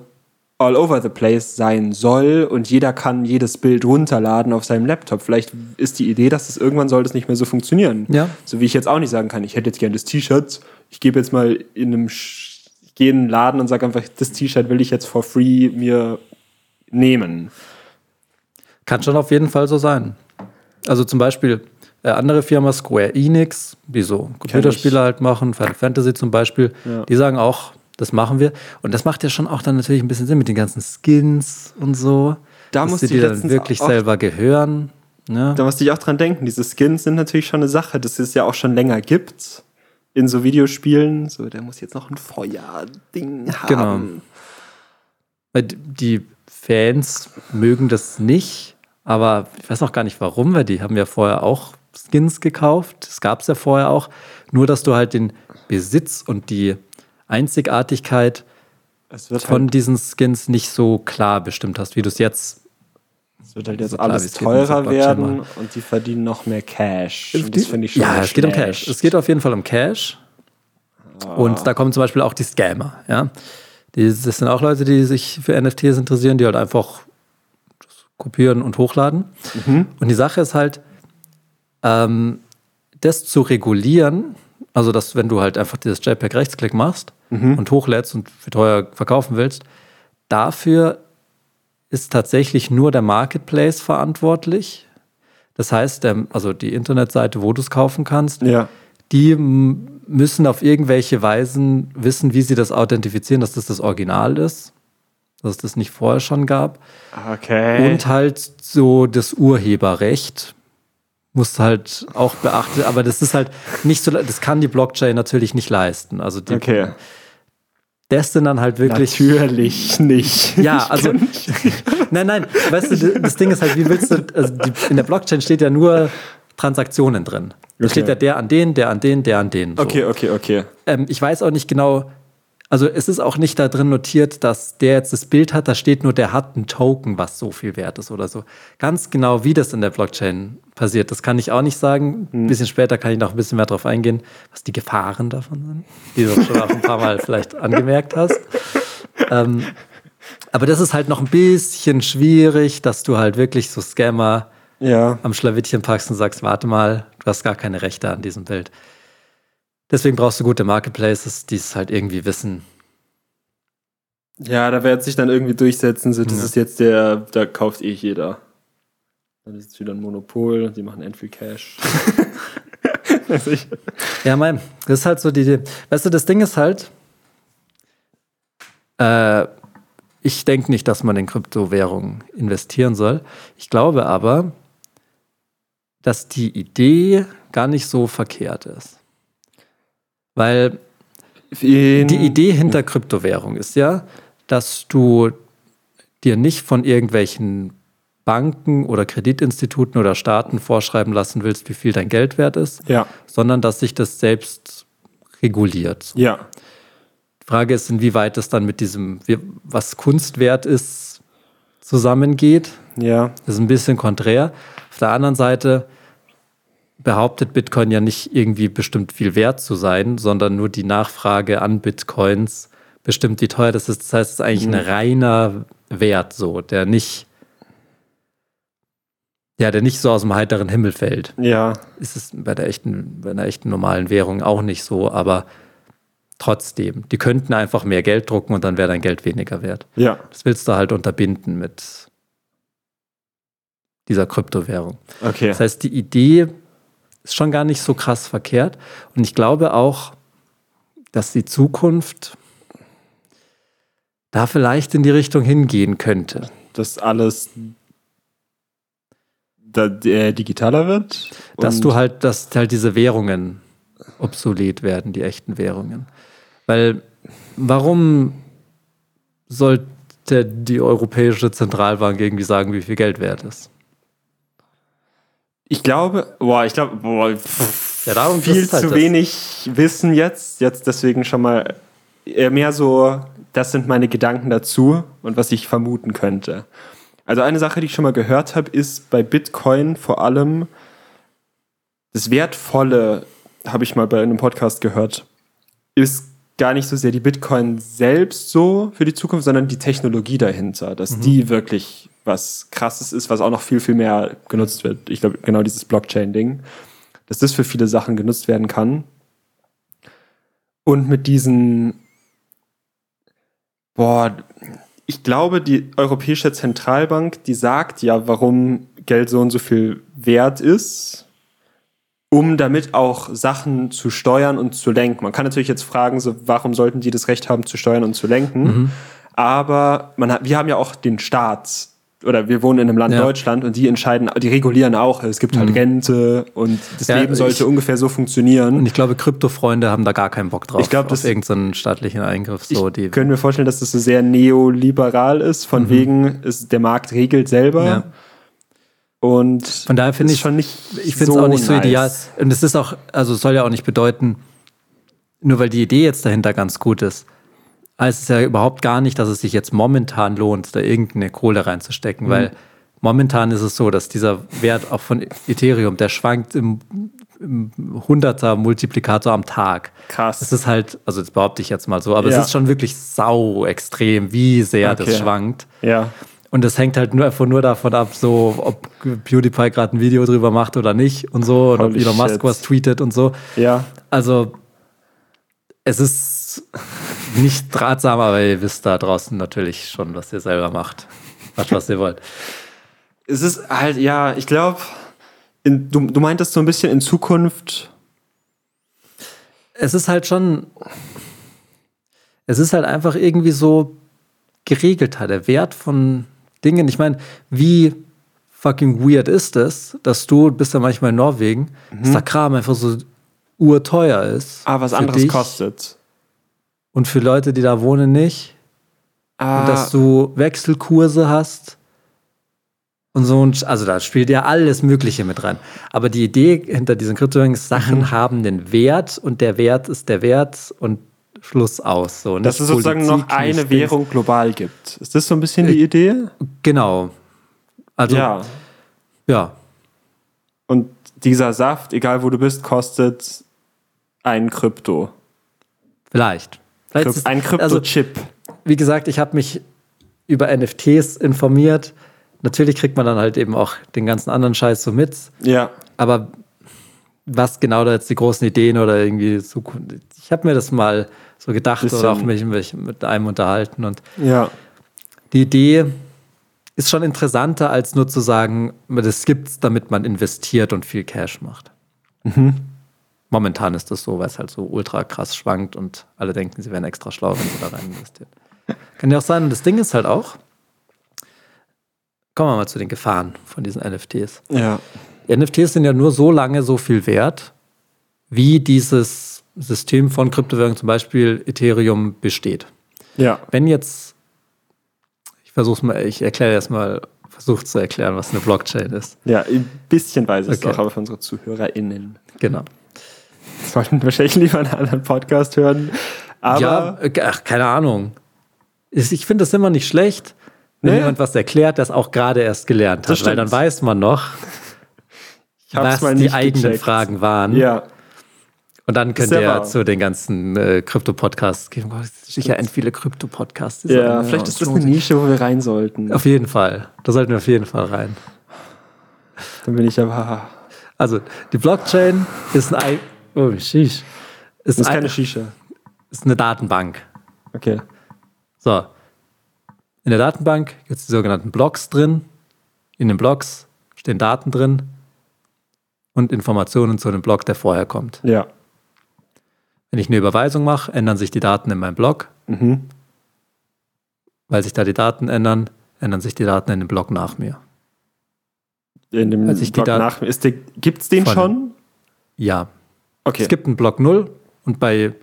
Speaker 1: all over the place sein soll und jeder kann jedes Bild runterladen auf seinem Laptop. Vielleicht ist die Idee, dass es irgendwann soll das nicht mehr so funktionieren.
Speaker 3: Ja.
Speaker 1: So wie ich jetzt auch nicht sagen kann, ich hätte jetzt gerne das T-Shirt, ich gebe jetzt mal in einem, ich gehe in einen Laden und sage einfach, das T-Shirt will ich jetzt for free mir nehmen.
Speaker 3: Kann schon auf jeden Fall so sein. Also zum Beispiel äh, andere Firma Square Enix, die so Computerspiele halt machen, Final Fantasy zum Beispiel,
Speaker 1: Ja.
Speaker 3: die sagen auch, das machen wir. Und das macht ja schon auch dann natürlich ein bisschen Sinn mit den ganzen Skins und so.
Speaker 1: Da
Speaker 3: die
Speaker 1: ich
Speaker 3: dir dann wirklich
Speaker 1: auch-
Speaker 3: selber gehören. Ne?
Speaker 1: Da musste ich auch dran denken, diese Skins sind natürlich schon eine Sache, dass es ja auch schon länger gibt in so Videospielen. So, der muss jetzt noch ein Feuerding haben.
Speaker 3: Genau. Die Fans mögen das nicht, aber ich weiß auch gar nicht warum, weil die haben ja vorher auch Skins gekauft. Das gab es ja vorher auch. Nur, dass du halt den Besitz und die Einzigartigkeit
Speaker 1: Es wird,
Speaker 3: von
Speaker 1: halt,
Speaker 3: diesen Skins nicht so klar bestimmt hast, wie du es jetzt.
Speaker 1: es wird halt jetzt
Speaker 3: so klar,
Speaker 1: alles teurer werden und die verdienen noch mehr Cash. Und das finde ich schon
Speaker 3: ja, es geht um
Speaker 1: schlecht.
Speaker 3: Cash. Es geht auf jeden Fall um Cash. Und da kommen zum Beispiel auch die Scammer. Ja? Die, das sind auch Leute, die sich für NFTs interessieren, die halt einfach kopieren und hochladen.
Speaker 1: Mhm.
Speaker 3: Und die Sache ist halt, ähm, das zu regulieren, also dass wenn du halt einfach dieses JPEG-Rechtsklick machst
Speaker 1: Mhm.
Speaker 3: und hochlädst und für teuer verkaufen willst, dafür ist tatsächlich nur der Marketplace verantwortlich. Das heißt, der, also die Internetseite, wo du es kaufen kannst,
Speaker 1: Ja.
Speaker 3: die müssen auf irgendwelche Weisen wissen, wie sie das authentifizieren, dass das das Original ist, dass es das nicht vorher schon gab.
Speaker 1: Okay.
Speaker 3: Und halt so das Urheberrecht muss halt auch beachten, aber das ist halt nicht so, das kann die Blockchain natürlich nicht leisten. Also die,
Speaker 1: okay.
Speaker 3: das sind dann halt wirklich.
Speaker 1: Natürlich nicht.
Speaker 3: Ja, also. nein, nein, weißt du, das Ding ist halt, wie willst du, also die, in der Blockchain steht ja nur Transaktionen drin. Da
Speaker 1: Okay.
Speaker 3: steht ja der an den, der an den, der an den. So.
Speaker 1: Okay, okay, okay.
Speaker 3: Ähm, ich weiß auch nicht genau, also es ist auch nicht da drin notiert, dass der jetzt das Bild hat, da steht nur, der hat einen Token, was so viel wert ist oder so. Ganz genau, wie das in der Blockchain passiert, das kann ich auch nicht sagen. Ein bisschen später kann ich noch ein bisschen mehr drauf eingehen, was die Gefahren davon sind, die du schon auch ein paar Mal vielleicht angemerkt hast. Ähm, aber das ist halt noch ein bisschen schwierig, dass du halt wirklich so Scammer
Speaker 1: Ja.
Speaker 3: am Schlawittchen packst und sagst, warte mal, du hast gar keine Rechte an diesem Bild. Deswegen brauchst du gute Marketplaces, die es halt irgendwie wissen.
Speaker 1: Ja, da wird sich dann irgendwie durchsetzen, so, das
Speaker 3: Ja.
Speaker 1: ist jetzt der, da kauft eh jeder. Dann ist es wieder ein Monopol, die machen end viel Cash.
Speaker 3: Ja, mein, das ist halt so die Idee. Weißt du, das Ding ist halt, äh, ich denke nicht, dass man in Kryptowährungen investieren soll. Ich glaube aber, dass die Idee gar nicht so verkehrt ist. Weil
Speaker 1: In,
Speaker 3: Die Idee hinter Kryptowährung ist ja, dass du dir nicht von irgendwelchen Banken oder Kreditinstituten oder Staaten vorschreiben lassen willst, wie viel dein Geld wert ist,
Speaker 1: Ja,
Speaker 3: sondern dass sich das selbst reguliert.
Speaker 1: ja.
Speaker 3: Die Frage ist, inwieweit es dann mit diesem, was Kunst wert ist, zusammengeht.
Speaker 1: Ja,
Speaker 3: Das ist ein bisschen konträr. Auf der anderen Seite behauptet Bitcoin ja nicht irgendwie bestimmt viel wert zu sein, sondern nur die Nachfrage an Bitcoins bestimmt, wie teuer das ist. Das heißt, es ist eigentlich ein reiner Wert so, der nicht, ja, der nicht so aus dem heiteren Himmel fällt.
Speaker 1: ja,
Speaker 3: Ist es bei der echten, bei einer echten normalen Währung auch nicht so, aber trotzdem, die könnten einfach mehr Geld drucken und dann wäre dein Geld weniger wert.
Speaker 1: ja.
Speaker 3: Das willst du halt unterbinden mit dieser Kryptowährung.
Speaker 1: Okay.
Speaker 3: Das heißt, die Idee ist schon gar nicht so krass verkehrt. Und ich glaube auch, dass die Zukunft da vielleicht in die Richtung hingehen könnte.
Speaker 1: dass alles da, äh, digitaler wird.
Speaker 3: Dass du halt, dass halt diese Währungen obsolet werden, die echten Währungen. Weil warum sollte die Europäische Zentralbank irgendwie sagen, wie viel Geld wert ist?
Speaker 1: Ich glaube, boah, ich glaube, boah, pff,
Speaker 3: Ja, darum
Speaker 1: viel
Speaker 3: halt
Speaker 1: zu
Speaker 3: das.
Speaker 1: wenig Wissen jetzt. Jetzt deswegen schon mal eher mehr so, das sind meine Gedanken dazu und was ich vermuten könnte. Also eine Sache, die ich schon mal gehört habe, ist bei Bitcoin vor allem das Wertvolle, habe ich mal bei einem Podcast gehört, ist gar nicht so sehr die Bitcoin selbst so für die Zukunft, sondern die Technologie dahinter, dass die wirklich was Krasses ist, was auch noch viel, viel mehr genutzt wird. Ich glaube, genau dieses Blockchain-Ding, dass das für viele Sachen genutzt werden kann. Und mit diesen, boah, ich glaube, die Europäische Zentralbank, die sagt ja, warum Geld so und so viel wert ist, um damit auch Sachen zu steuern und zu lenken. Man kann natürlich jetzt fragen, so, warum sollten die das Recht haben, zu steuern und zu lenken? Aber man wir haben ja auch den Staat oder wir wohnen in einem Land
Speaker 3: Ja.
Speaker 1: Deutschland und die entscheiden, die regulieren auch. Es gibt halt Rente und das
Speaker 3: Ja,
Speaker 1: Leben sollte
Speaker 3: ich-
Speaker 1: ungefähr so funktionieren.
Speaker 3: Und ich glaube, Kryptofreunde haben da gar keinen Bock drauf.
Speaker 1: Ich glaube, das-
Speaker 3: auf irgendeinen staatlichen Eingriff. So,
Speaker 1: ich
Speaker 3: die,
Speaker 1: könnte mir vorstellen, dass das so sehr neoliberal ist, von wegen, ist, der Markt regelt selber.
Speaker 3: Mhm. Ja.
Speaker 1: Und
Speaker 3: Von daher finde
Speaker 1: ist
Speaker 3: ich-
Speaker 1: schon nicht.
Speaker 3: ich finde es auch nicht so
Speaker 1: nice.
Speaker 3: ideal. Und es ist auch, also es soll ja auch nicht bedeuten, nur weil die Idee jetzt dahinter ganz gut ist, heißt es ja überhaupt gar nicht, dass es sich jetzt momentan lohnt, da irgendeine Kohle
Speaker 1: Mhm.
Speaker 3: reinzustecken, weil momentan ist es so, dass dieser Wert auch von Ethereum, der schwankt im, im 100er Multiplikator am Tag.
Speaker 1: Krass.
Speaker 3: Es ist halt, also das behaupte ich jetzt mal so, aber
Speaker 1: Ja.
Speaker 3: es ist schon wirklich sau extrem, wie sehr
Speaker 1: Okay.
Speaker 3: das schwankt.
Speaker 1: ja.
Speaker 3: Und das hängt halt nur einfach nur davon ab, so ob PewDiePie gerade ein Video drüber macht oder nicht und so, und ob Elon Musk was tweetet und so.
Speaker 1: Ja.
Speaker 3: Also es ist nicht ratsam, aber ihr wisst da draußen natürlich schon, was ihr selber macht. Macht, was ihr wollt.
Speaker 1: Es ist halt, ja, ich glaube, du, du meintest so ein bisschen in Zukunft.
Speaker 3: es ist halt schon, es ist halt einfach irgendwie so geregelter, der Wert von Dingen. Ich meine, wie fucking weird ist es, dass du bist ja manchmal in Norwegen, dass der Kram einfach so urteuer ist.
Speaker 1: Ah, was anderes
Speaker 3: dich
Speaker 1: kostet.
Speaker 3: Und für Leute, die da wohnen, nicht.
Speaker 1: Ah,
Speaker 3: Und dass du Wechselkurse hast. Und so, also da spielt ja alles Mögliche mit rein. Aber die Idee hinter diesen Kryptowährungen ist, Sachen
Speaker 1: Mhm.
Speaker 3: haben den Wert und der Wert ist der Wert und Schluss aus. So,
Speaker 1: dass
Speaker 3: nicht
Speaker 1: es sozusagen
Speaker 3: Politik,
Speaker 1: noch eine Währung global gibt. Ist das so ein bisschen die Idee?
Speaker 3: Dings. Genau. Also. Ja.
Speaker 1: ja. Und dieser Saft, egal wo du bist, kostet ein Krypto.
Speaker 3: Vielleicht. Ist-
Speaker 1: Ein
Speaker 3: also,
Speaker 1: Krypto-Chip.
Speaker 3: wie gesagt, ich habe mich über NFTs informiert. Natürlich kriegt man dann halt eben auch den ganzen anderen Scheiß so mit.
Speaker 1: ja.
Speaker 3: Aber was genau da jetzt die großen Ideen oder irgendwie Zukunft. Ich habe mir das mal so gedacht
Speaker 1: Bisschen-
Speaker 3: oder auch mich, mich mit einem unterhalten. Und
Speaker 1: Ja.
Speaker 3: die Idee ist schon interessanter, als nur zu sagen, das gibt's, damit man investiert und viel Cash macht. Momentan ist das so, weil es halt so ultra krass schwankt und alle denken, sie wären extra schlau, wenn sie da rein investieren. Kann ja auch sein, und das Ding ist halt auch, kommen wir mal zu den Gefahren von diesen NFTs.
Speaker 1: Ja.
Speaker 3: NFTs sind ja nur so lange so viel wert, wie dieses System von Kryptowährungen, zum Beispiel Ethereum, besteht.
Speaker 1: Ja.
Speaker 3: Wenn jetzt, ich versuche mal, ich erkläre erstmal, versuche zu erklären, was eine Blockchain ist.
Speaker 1: Ja, ein bisschen weiß ich es
Speaker 3: Okay.
Speaker 1: auch, aber für unsere ZuhörerInnen.
Speaker 3: Genau.
Speaker 1: Sollten wahrscheinlich lieber einen anderen Podcast hören. Aber
Speaker 3: ja, äh, ach, keine Ahnung. Ich finde das immer nicht schlecht, wenn
Speaker 1: Nee.
Speaker 3: jemand was erklärt, das auch gerade erst gelernt hat,
Speaker 1: Das
Speaker 3: weil dann weiß man noch,
Speaker 1: ich hab's
Speaker 3: was
Speaker 1: mal
Speaker 3: die eigenen
Speaker 1: gecheckt.
Speaker 3: Fragen waren.
Speaker 1: Ja.
Speaker 3: Und dann könnt ihr zu den ganzen äh, Krypto-Podcasts gehen. Oh, sicher end viele Krypto-Podcasts.
Speaker 1: Ja, vielleicht ist das eine Nische, wo wir rein sollten.
Speaker 3: Auf jeden Fall. Da sollten wir auf jeden Fall rein.
Speaker 1: Dann bin ich aber.
Speaker 3: Also, die Blockchain ist ein. Oh, sheesh. Ist,
Speaker 1: Das ist
Speaker 3: ein,
Speaker 1: keine Shisha.
Speaker 3: ist eine Datenbank.
Speaker 1: Okay.
Speaker 3: So. In der Datenbank gibt es die sogenannten Blocks drin. In den Blocks stehen Daten drin und Informationen zu dem Block, der vorher kommt.
Speaker 1: Ja.
Speaker 3: Wenn ich eine Überweisung mache, ändern sich die Daten in meinem Block.
Speaker 1: Mhm.
Speaker 3: Weil sich da die Daten ändern, ändern sich die Daten in dem Block nach mir.
Speaker 1: In dem
Speaker 3: da-
Speaker 1: nach. Ist der, gibt's den
Speaker 3: Von-
Speaker 1: schon?
Speaker 3: Ja.
Speaker 1: Okay.
Speaker 3: Es gibt einen Block 0 und bei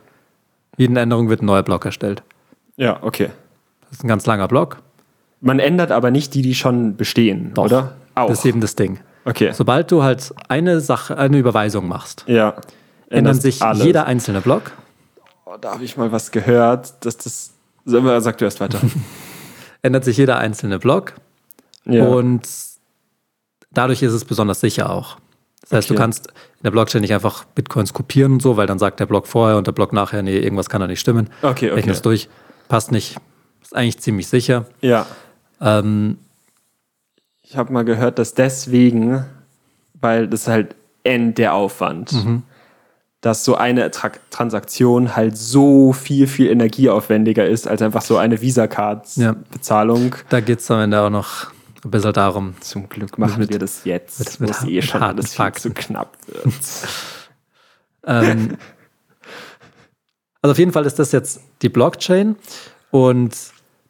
Speaker 3: jeder Änderung wird ein neuer Block erstellt.
Speaker 1: ja, okay.
Speaker 3: Das ist ein ganz langer Block.
Speaker 1: Man ändert aber nicht die, die schon bestehen,
Speaker 3: Doch.
Speaker 1: oder? Auch.
Speaker 3: Das ist eben das Ding.
Speaker 1: okay.
Speaker 3: Sobald du halt eine Sache, eine Überweisung machst,
Speaker 1: ja.
Speaker 3: ändern sich
Speaker 1: alles.
Speaker 3: jeder einzelne Block,
Speaker 1: Oh, da habe ich mal was gehört, dass das. Sag du erst weiter.
Speaker 3: ändert sich jeder einzelne Block
Speaker 1: ja.
Speaker 3: und dadurch ist es besonders sicher auch. Das heißt, du
Speaker 1: Okay.
Speaker 3: kannst in der Blockchain nicht einfach Bitcoins kopieren und so, weil dann sagt der Block vorher und der Block nachher, nee, irgendwas kann da nicht stimmen.
Speaker 1: okay, okay.
Speaker 3: es durch, passt nicht. Ist eigentlich ziemlich sicher.
Speaker 1: Ja.
Speaker 3: Ähm,
Speaker 1: Ich habe mal gehört, dass deswegen, weil das halt end der Aufwand,
Speaker 3: Mhm.
Speaker 1: dass so eine Tra Transaktion halt so viel, viel energieaufwendiger ist als einfach so eine
Speaker 3: Ja.
Speaker 1: Visa-Card-Bezahlung.
Speaker 3: da geht es am Ende auch noch ein bisschen darum,
Speaker 1: Zum Glück machen
Speaker 3: Mit-
Speaker 1: wir das jetzt,
Speaker 3: mit- mit
Speaker 1: es eh
Speaker 3: mit
Speaker 1: schon
Speaker 3: harten
Speaker 1: alles viel zu knapp wird.
Speaker 3: Ähm, also auf jeden Fall ist das jetzt die Blockchain. Und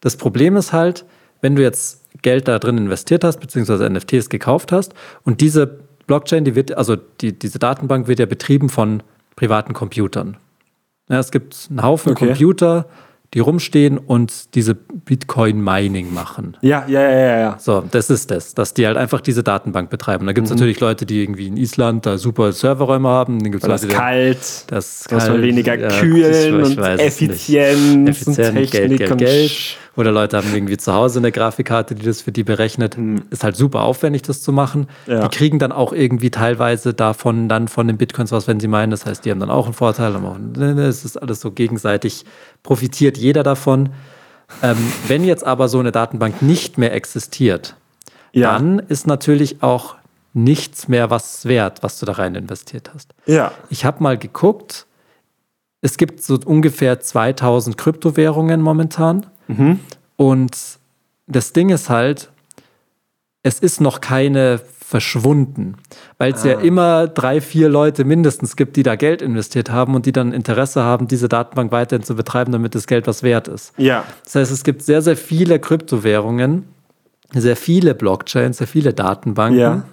Speaker 3: das Problem ist halt, wenn du jetzt Geld da drin investiert hast, beziehungsweise NFTs gekauft hast, und diese Blockchain, die wird, also die, diese Datenbank wird ja betrieben von privaten Computern. Ja, es gibt einen Haufen
Speaker 1: Okay.
Speaker 3: Computer, die rumstehen und diese Bitcoin-Mining machen.
Speaker 1: ja, ja, ja, ja, ja.
Speaker 3: So, das ist das, dass die halt einfach diese Datenbank betreiben. Da gibt es
Speaker 1: Mhm.
Speaker 3: natürlich Leute, die irgendwie in Island da super Serverräume haben. Dann gibt's
Speaker 1: Weil das
Speaker 3: Leute, die-
Speaker 1: kalt,
Speaker 3: das
Speaker 1: muss man
Speaker 3: kalt,
Speaker 1: weniger
Speaker 3: ja,
Speaker 1: kühlen
Speaker 3: ich- ich
Speaker 1: und. Effizienz,
Speaker 3: Effizient,
Speaker 1: und Technik
Speaker 3: Geld, Geld,
Speaker 1: und
Speaker 3: Geld. Oder Leute haben irgendwie zu Hause eine Grafikkarte, die das für die berechnet. Ist halt super aufwendig, das zu machen.
Speaker 1: Ja.
Speaker 3: Die kriegen dann auch irgendwie teilweise davon dann von den Bitcoins was, wenn sie meinen. Das heißt, die haben dann auch einen Vorteil. auch einen- Es ist alles so gegenseitig, profitiert jeder davon. Ähm, wenn jetzt aber so eine Datenbank nicht mehr existiert,
Speaker 1: Ja,
Speaker 3: dann ist natürlich auch nichts mehr was wert, was du da rein investiert hast.
Speaker 1: ja,
Speaker 3: Ich habe mal geguckt, es gibt so ungefähr 2000 Kryptowährungen momentan. Und das Ding ist halt, es ist noch keine verschwunden, weil es ja
Speaker 1: Ah.
Speaker 3: immer drei, vier Leute mindestens gibt, die da Geld investiert haben und die dann Interesse haben, diese Datenbank weiterhin zu betreiben, damit das Geld was wert ist.
Speaker 1: Ja.
Speaker 3: Das heißt, es gibt sehr, sehr viele Kryptowährungen, sehr viele Blockchains, sehr viele Datenbanken,
Speaker 1: Ja.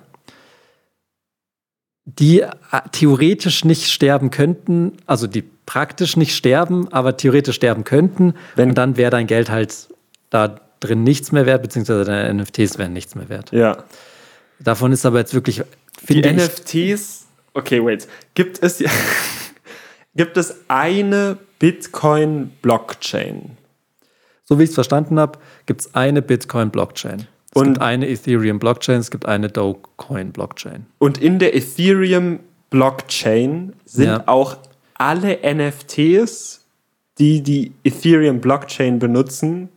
Speaker 3: die äh, theoretisch nicht sterben könnten, also die praktisch nicht sterben, aber theoretisch sterben könnten.
Speaker 1: Wenn-
Speaker 3: und dann wäre dein Geld halt da drin nichts mehr wert, beziehungsweise deine NFTs wären nichts mehr wert.
Speaker 1: Ja.
Speaker 3: Davon ist aber jetzt wirklich,
Speaker 1: Die NFTs. Okay, wait. Gibt es, gibt es eine Bitcoin-Blockchain?
Speaker 3: so wie ich es verstanden habe, gibt es eine Bitcoin-Blockchain. Es
Speaker 1: Und-
Speaker 3: gibt eine Ethereum-Blockchain, es gibt eine Dogecoin-Blockchain.
Speaker 1: Und in der Ethereum-Blockchain sind
Speaker 3: Ja.
Speaker 1: auch alle NFTs, die die Ethereum-Blockchain benutzen,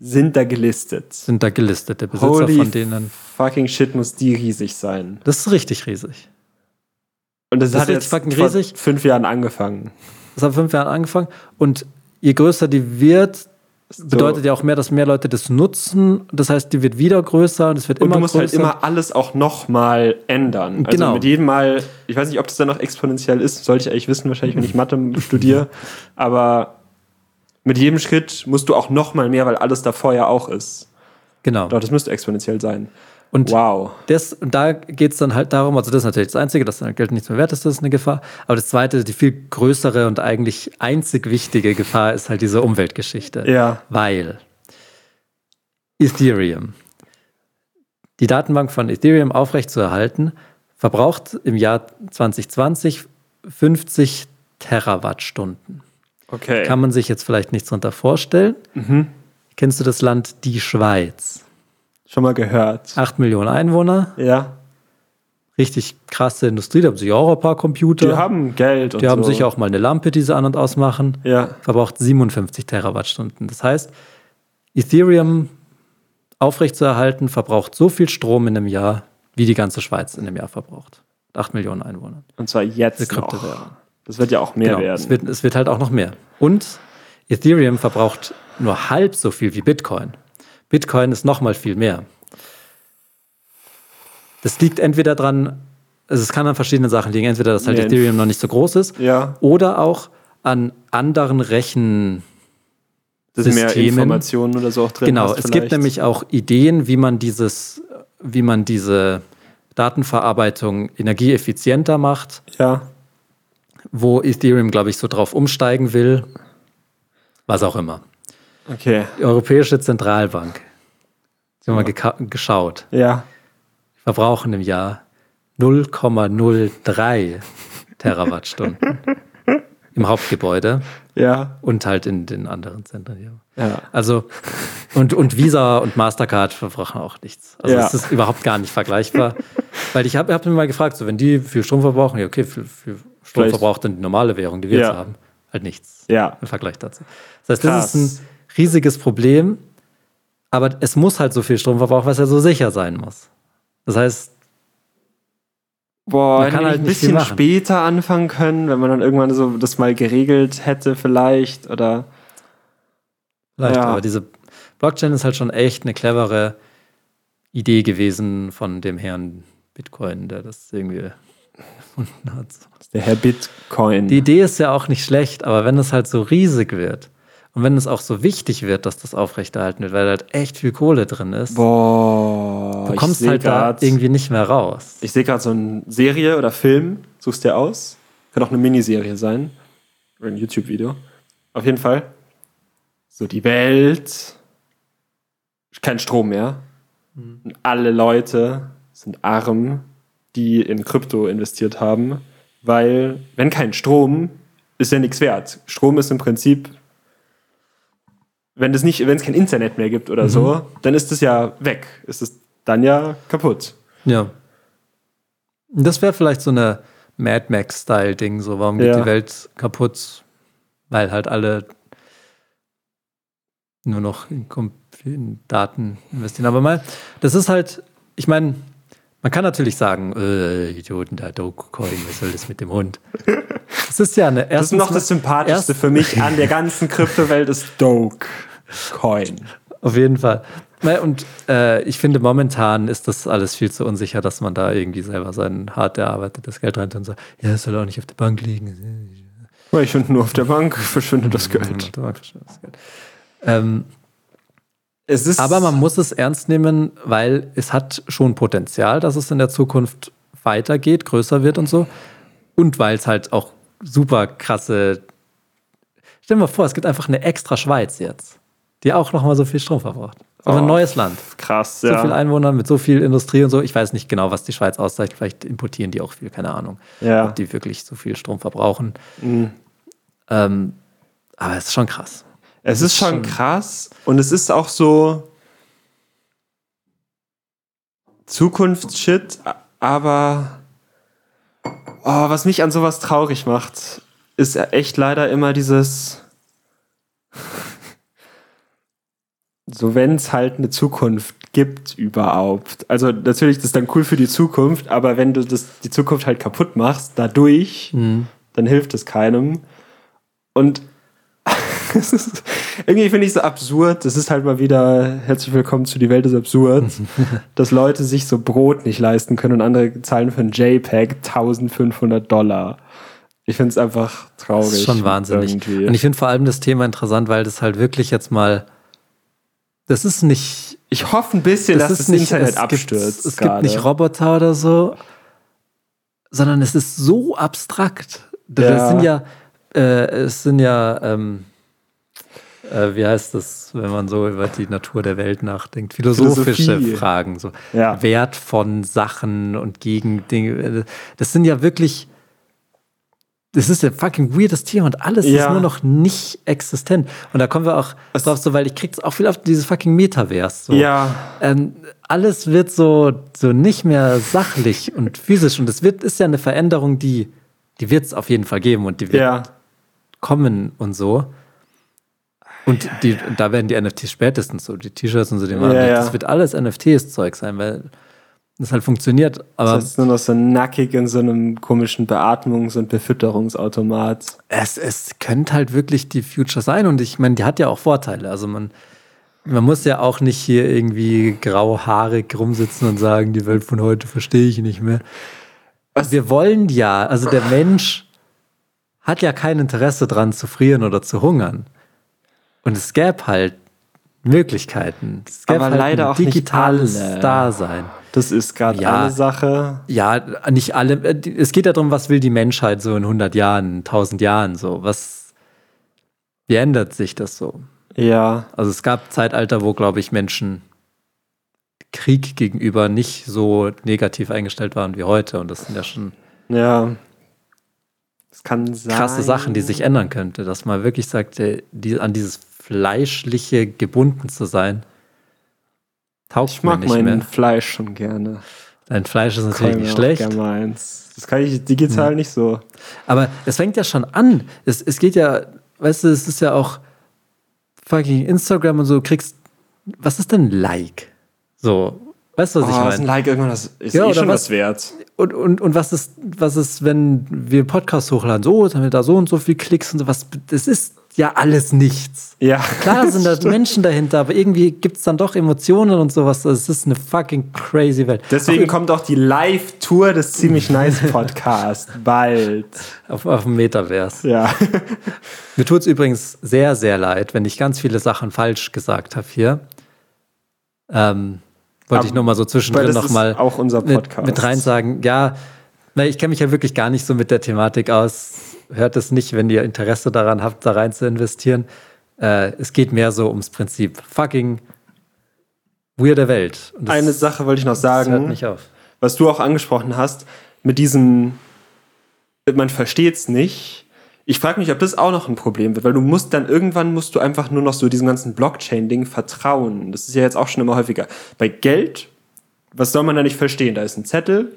Speaker 1: sind da gelistet.
Speaker 3: Sind da gelistet, der Besitzer
Speaker 1: Holy
Speaker 3: von denen.
Speaker 1: fucking shit, muss die riesig sein.
Speaker 3: Das ist richtig riesig.
Speaker 1: Und das,
Speaker 3: Das
Speaker 1: hat
Speaker 3: ist
Speaker 1: jetzt
Speaker 3: fucking
Speaker 1: vor
Speaker 3: riesig.
Speaker 1: fünf Jahren angefangen.
Speaker 3: Das hat vor fünf Jahren angefangen. Und je größer die wird, bedeutet ja auch mehr, dass mehr Leute das nutzen. Das heißt, die wird wieder größer und es wird
Speaker 1: Und
Speaker 3: immer
Speaker 1: du musst
Speaker 3: größer.
Speaker 1: halt immer alles auch nochmal ändern. Also
Speaker 3: Genau.
Speaker 1: mit jedem Mal, ich weiß nicht, ob das dann noch exponentiell ist, sollte ich eigentlich wissen, wahrscheinlich, wenn ich Mathe studiere. Aber mit jedem Schritt musst du auch nochmal mehr, weil alles davor ja auch ist.
Speaker 3: genau.
Speaker 1: Doch, das müsste exponentiell sein.
Speaker 3: Und
Speaker 1: Wow.
Speaker 3: Das, und da geht es dann halt darum, also das ist natürlich das Einzige, dass dein Geld nichts mehr wert ist, das ist eine Gefahr. Aber das Zweite, die viel größere und eigentlich einzig wichtige Gefahr ist halt diese Umweltgeschichte.
Speaker 1: Ja.
Speaker 3: Weil Ethereum, die Datenbank von Ethereum aufrechtzuerhalten, verbraucht im Jahr 2020 50 Terawattstunden.
Speaker 1: Okay.
Speaker 3: Kann man sich jetzt vielleicht nichts darunter vorstellen.
Speaker 1: Mhm.
Speaker 3: Kennst du das Land die Schweiz?
Speaker 1: Schon mal gehört.
Speaker 3: 8 Millionen Einwohner,
Speaker 1: Ja.
Speaker 3: richtig krasse Industrie, da haben sich auch ein paar Computer.
Speaker 1: Die haben Geld und
Speaker 3: Die haben
Speaker 1: so.
Speaker 3: sicher auch mal eine Lampe, die sie an- und ausmachen.
Speaker 1: Ja.
Speaker 3: Verbraucht 57 Terawattstunden. Das heißt, Ethereum aufrechtzuerhalten, verbraucht so viel Strom in einem Jahr, wie die ganze Schweiz in einem Jahr verbraucht. 8 Millionen Einwohner.
Speaker 1: Und zwar jetzt noch. Das wird ja auch mehr
Speaker 3: Genau,
Speaker 1: werden.
Speaker 3: es wird, es wird halt auch noch mehr. Und Ethereum verbraucht nur halb so viel wie Bitcoin. Bitcoin ist noch mal viel mehr. Das liegt entweder dran, also es kann an verschiedenen Sachen liegen. Entweder, dass halt
Speaker 1: Ja,
Speaker 3: Ethereum noch nicht so groß ist
Speaker 1: ja.
Speaker 3: oder auch an anderen Rechen.
Speaker 1: Das sind mehr. Informationen oder so auch drin.
Speaker 3: Genau, es gibt nämlich auch Ideen, wie man dieses, wie man diese Datenverarbeitung energieeffizienter macht,
Speaker 1: Ja.
Speaker 3: wo Ethereum, glaube ich, so drauf umsteigen will. Was auch immer.
Speaker 1: Okay.
Speaker 3: Die Europäische Zentralbank. Sie haben mal geka- geschaut.
Speaker 1: Ja.
Speaker 3: Verbrauchen im Jahr 0,03 Terawattstunden im Hauptgebäude
Speaker 1: Ja.
Speaker 3: und halt in den anderen Zentren. Ja.
Speaker 1: Ja.
Speaker 3: Also, und, und Visa und Mastercard verbrauchen auch nichts. Also,
Speaker 1: Ja.
Speaker 3: es ist überhaupt gar nicht vergleichbar. Weil ich habe hab mir mal gefragt, so, wenn die viel Strom verbrauchen, ja, okay, viel, viel Strom
Speaker 1: Vielleicht.
Speaker 3: verbraucht dann die normale Währung, die wir
Speaker 1: Ja.
Speaker 3: jetzt haben. Halt nichts
Speaker 1: Ja.
Speaker 3: im Vergleich dazu. Das heißt, das
Speaker 1: Krass.
Speaker 3: ist ein riesiges Problem, aber es muss halt so viel Strom verbrauchen, weil es ja so sicher sein muss. Das heißt,
Speaker 1: Boah,
Speaker 3: Man kann halt
Speaker 1: ein bisschen später anfangen können, wenn man dann irgendwann so das mal geregelt hätte, vielleicht. Oder
Speaker 3: Vielleicht,
Speaker 1: Ja.
Speaker 3: aber diese Blockchain ist halt schon echt eine clevere Idee gewesen von dem Herrn Bitcoin, der das irgendwie erfunden hat.
Speaker 1: der Herr Bitcoin.
Speaker 3: Die Idee ist ja auch nicht schlecht, aber wenn es halt so riesig wird und wenn es auch so wichtig wird, dass das aufrechterhalten wird, weil da halt echt viel Kohle drin ist,
Speaker 1: Boah,
Speaker 3: du kommst halt da
Speaker 1: grad-
Speaker 3: irgendwie nicht mehr raus.
Speaker 1: Ich sehe gerade so eine Serie oder Film, suchst dir aus. Kann auch eine Miniserie sein. Oder ein YouTube-Video. Auf jeden Fall. So, die Welt. Kein Strom mehr. Und alle Leute sind arm, die in Krypto investiert haben. Weil, wenn kein Strom, ist ja nichts wert. Strom ist im Prinzip, wenn es nicht, wenn es kein Internet mehr gibt oder so, dann ist es ja weg. Ist es dann ja kaputt.
Speaker 3: Ja. Das wäre vielleicht so eine Mad Max-Style-Ding, so warum geht
Speaker 1: Ja.
Speaker 3: die Welt kaputt? Weil halt alle nur noch in, in Daten investieren. Aber mal, das ist halt, ich meine, man kann natürlich sagen, äh, Idioten, da Dogecoin, was soll das mit dem Hund? Das ist ja eine
Speaker 1: Das ist noch das Sympathischste für mich an der ganzen Kryptowelt ist Dogecoin.
Speaker 3: Auf jeden Fall. Und äh, ich finde, momentan ist das alles viel zu unsicher, dass man da irgendwie selber sein hart erarbeitetes Geld rein und sagt, ja, es soll auch nicht auf der Bank liegen.
Speaker 1: Weil ich finde, nur auf der Bank verschwindet das Geld.
Speaker 3: Auf der Bank verschwindet das Geld. Ähm,
Speaker 1: Es ist
Speaker 3: aber man muss es ernst nehmen, weil es hat schon Potenzial, dass es in der Zukunft weitergeht, größer wird und so. Und weil es halt auch super krasse. Stell dir mal vor, es gibt einfach eine extra Schweiz jetzt, die auch nochmal so viel Strom verbraucht. So ein
Speaker 1: Oh,
Speaker 3: neues Land.
Speaker 1: krass,
Speaker 3: So
Speaker 1: ja.
Speaker 3: viele Einwohner mit so viel Industrie und so. Ich weiß nicht genau, was die Schweiz auszeichnet. Vielleicht importieren die auch viel, keine Ahnung.
Speaker 1: Ja.
Speaker 3: Ob die wirklich so viel Strom verbrauchen.
Speaker 1: Mhm.
Speaker 3: Ähm, aber es ist schon krass.
Speaker 1: Es ist schon krass und es ist auch so Zukunftsshit, aber oh, was mich an sowas traurig macht, ist echt leider immer dieses so wenn es halt eine Zukunft gibt überhaupt. Also natürlich das ist dann cool für die Zukunft, aber wenn du das die Zukunft halt kaputt machst dadurch, dann hilft es keinem. Und ist, irgendwie finde ich es so absurd. Das ist halt mal wieder herzlich willkommen zu Die Welt ist absurd, dass Leute sich so Brot nicht leisten können und andere zahlen für ein JPEG 1500 Dollar. Ich finde es einfach traurig.
Speaker 3: Das ist schon wahnsinnig.
Speaker 1: irgendwie.
Speaker 3: Und ich finde vor allem das Thema interessant, weil das halt wirklich jetzt mal. Das ist nicht.
Speaker 1: Ich hoffe ein bisschen, dass
Speaker 3: ist
Speaker 1: das
Speaker 3: nicht,
Speaker 1: Internet
Speaker 3: es
Speaker 1: abstürzt.
Speaker 3: Gibt, es
Speaker 1: gerade.
Speaker 3: gibt nicht Roboter oder so, sondern es ist so abstrakt. Das
Speaker 1: Ja.
Speaker 3: sind ja, äh, es sind ja, ähm, äh, wie heißt das, wenn man so über die Natur der Welt nachdenkt? Philosophische
Speaker 1: Philosophie.
Speaker 3: Fragen, so
Speaker 1: Ja.
Speaker 3: Wert von Sachen und gegen Dinge. Das sind ja wirklich. Das ist ein fucking weirdes Thema und alles
Speaker 1: Ja.
Speaker 3: ist nur noch nicht existent. Und da kommen wir auch
Speaker 1: Es-
Speaker 3: drauf, so, weil ich krieg's auch viel auf dieses fucking Metaverse. So.
Speaker 1: Ja,
Speaker 3: Ähm, alles wird so, so nicht mehr sachlich und physisch. Und es wird, ist ja eine Veränderung, die, die wird es auf jeden Fall geben und die wird
Speaker 1: ja.
Speaker 3: kommen und so. Und die, da werden die NFTs spätestens so, die T-Shirts und so, die machen,
Speaker 1: Ja, ja.
Speaker 3: das wird alles NFTs-Zeug sein, weil das halt funktioniert. Aber
Speaker 1: Das ist nur noch so nackig in so einem komischen Beatmungs- und Befütterungsautomat.
Speaker 3: es, es könnte halt wirklich die Future sein und ich meine, die hat ja auch Vorteile. Also man, man muss ja auch nicht hier irgendwie grauhaarig rumsitzen und sagen, die Welt von heute verstehe ich nicht mehr.
Speaker 1: Was-
Speaker 3: Wir wollen ja, also der Mensch hat ja kein Interesse dran zu frieren oder zu hungern. Und es gäbe halt Möglichkeiten. Es gäbe
Speaker 1: Aber
Speaker 3: halt
Speaker 1: leider
Speaker 3: ein
Speaker 1: auch nicht
Speaker 3: digitales. Dasein.
Speaker 1: Das ist gerade
Speaker 3: Ja.
Speaker 1: eine Sache.
Speaker 3: Ja, nicht alle. äh, Es geht ja darum, was will die Menschheit so in 100 Jahren, 1000 Jahren so? Was, wie ändert sich das so?
Speaker 1: Ja.
Speaker 3: Also es gab Zeitalter, wo, glaube ich, Menschen Krieg gegenüber nicht so negativ eingestellt waren wie heute. Und das sind ja schon
Speaker 1: Ja. Es kann sein.
Speaker 3: krasse Sachen, die sich ändern könnte. Dass man wirklich sagt, äh, die, an dieses Fleischliche gebunden zu sein, taugt
Speaker 1: Ich mag mein
Speaker 3: mehr.
Speaker 1: Fleisch schon gerne.
Speaker 3: Dein Fleisch ist natürlich
Speaker 1: ich
Speaker 3: nicht schlecht.
Speaker 1: gerne mal eins. Das kann ich digital nicht so.
Speaker 3: Aber es fängt ja schon an. Es, es geht ja, weißt du, es ist ja auch fucking Instagram und so, kriegst, was ist denn Like? So, weißt du, was
Speaker 1: oh,
Speaker 3: ich
Speaker 1: ist ein
Speaker 3: meine?
Speaker 1: Like irgendwann das ist
Speaker 3: Ja,
Speaker 1: eh schon
Speaker 3: was-
Speaker 1: was wert.
Speaker 3: Und, und, und was ist, was ist, wenn wir Podcasts hochladen? So, jetzt haben wir da so und so viel Klicks und so was. Das ist ja alles nichts.
Speaker 1: Ja.
Speaker 3: Klar sind da Menschen dahinter, aber irgendwie gibt es dann doch Emotionen und sowas. Das ist eine fucking crazy Welt.
Speaker 1: Deswegen kommt auch die Live-Tour des ziemlich nice Podcast bald.
Speaker 3: Auf, auf dem Metaverse.
Speaker 1: Ja.
Speaker 3: Mir tut es übrigens sehr, sehr leid, wenn ich ganz viele Sachen falsch gesagt habe hier. Ähm, wollte ich nur mal so zwischendrin
Speaker 1: das
Speaker 3: noch
Speaker 1: ist
Speaker 3: mal
Speaker 1: auch unser
Speaker 3: mit, mit rein sagen. Ja, na, ich kenne mich ja wirklich gar nicht so mit der Thematik aus. Hört es nicht, wenn ihr Interesse daran habt, da rein zu investieren. Äh, es geht mehr so ums Prinzip. Fucking weirde Welt.
Speaker 1: Eine Sache wollte ich noch sagen, was du auch angesprochen hast, mit diesem, man versteht es nicht. Ich frage mich, ob das auch noch ein Problem wird, weil du musst dann irgendwann musst du einfach nur noch so diesem ganzen Blockchain-Ding vertrauen. Das ist ja jetzt auch schon immer häufiger. Bei Geld, was soll man da nicht verstehen? Da ist ein Zettel,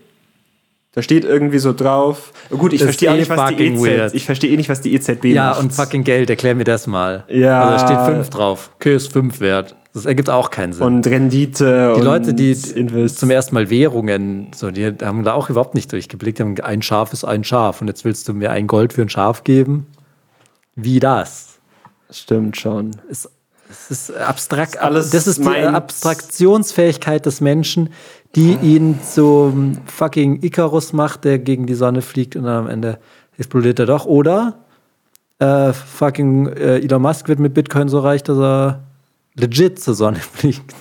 Speaker 1: da steht irgendwie so drauf. Gut, ich verstehe
Speaker 3: ist eh
Speaker 1: nicht, was die EZB,
Speaker 3: weird.
Speaker 1: ich verstehe eh nicht, was die EZB
Speaker 3: Ja,
Speaker 1: macht.
Speaker 3: und fucking Geld, erklär mir das mal.
Speaker 1: Ja.
Speaker 3: Also da steht 5 drauf. Okay, ist 5 wert. Das ergibt auch keinen Sinn.
Speaker 1: und Rendite
Speaker 3: Die
Speaker 1: und
Speaker 3: Leute, die
Speaker 1: Invest
Speaker 3: zum ersten Mal Währungen, so, die haben da auch überhaupt nicht durchgeblickt. Die haben ein Schaf ist ein Schaf und jetzt willst du mir ein Gold für ein Schaf geben? Wie das?
Speaker 1: Stimmt schon.
Speaker 3: Ist, Das ist abstrakt.
Speaker 1: alles
Speaker 3: das ist die Abstraktionsfähigkeit des Menschen, die ihn zum fucking Icarus macht, der gegen die Sonne fliegt und dann am Ende explodiert er doch. Oder äh, fucking äh, Elon Musk wird mit Bitcoin so reich, dass er legit zur Sonne fliegt.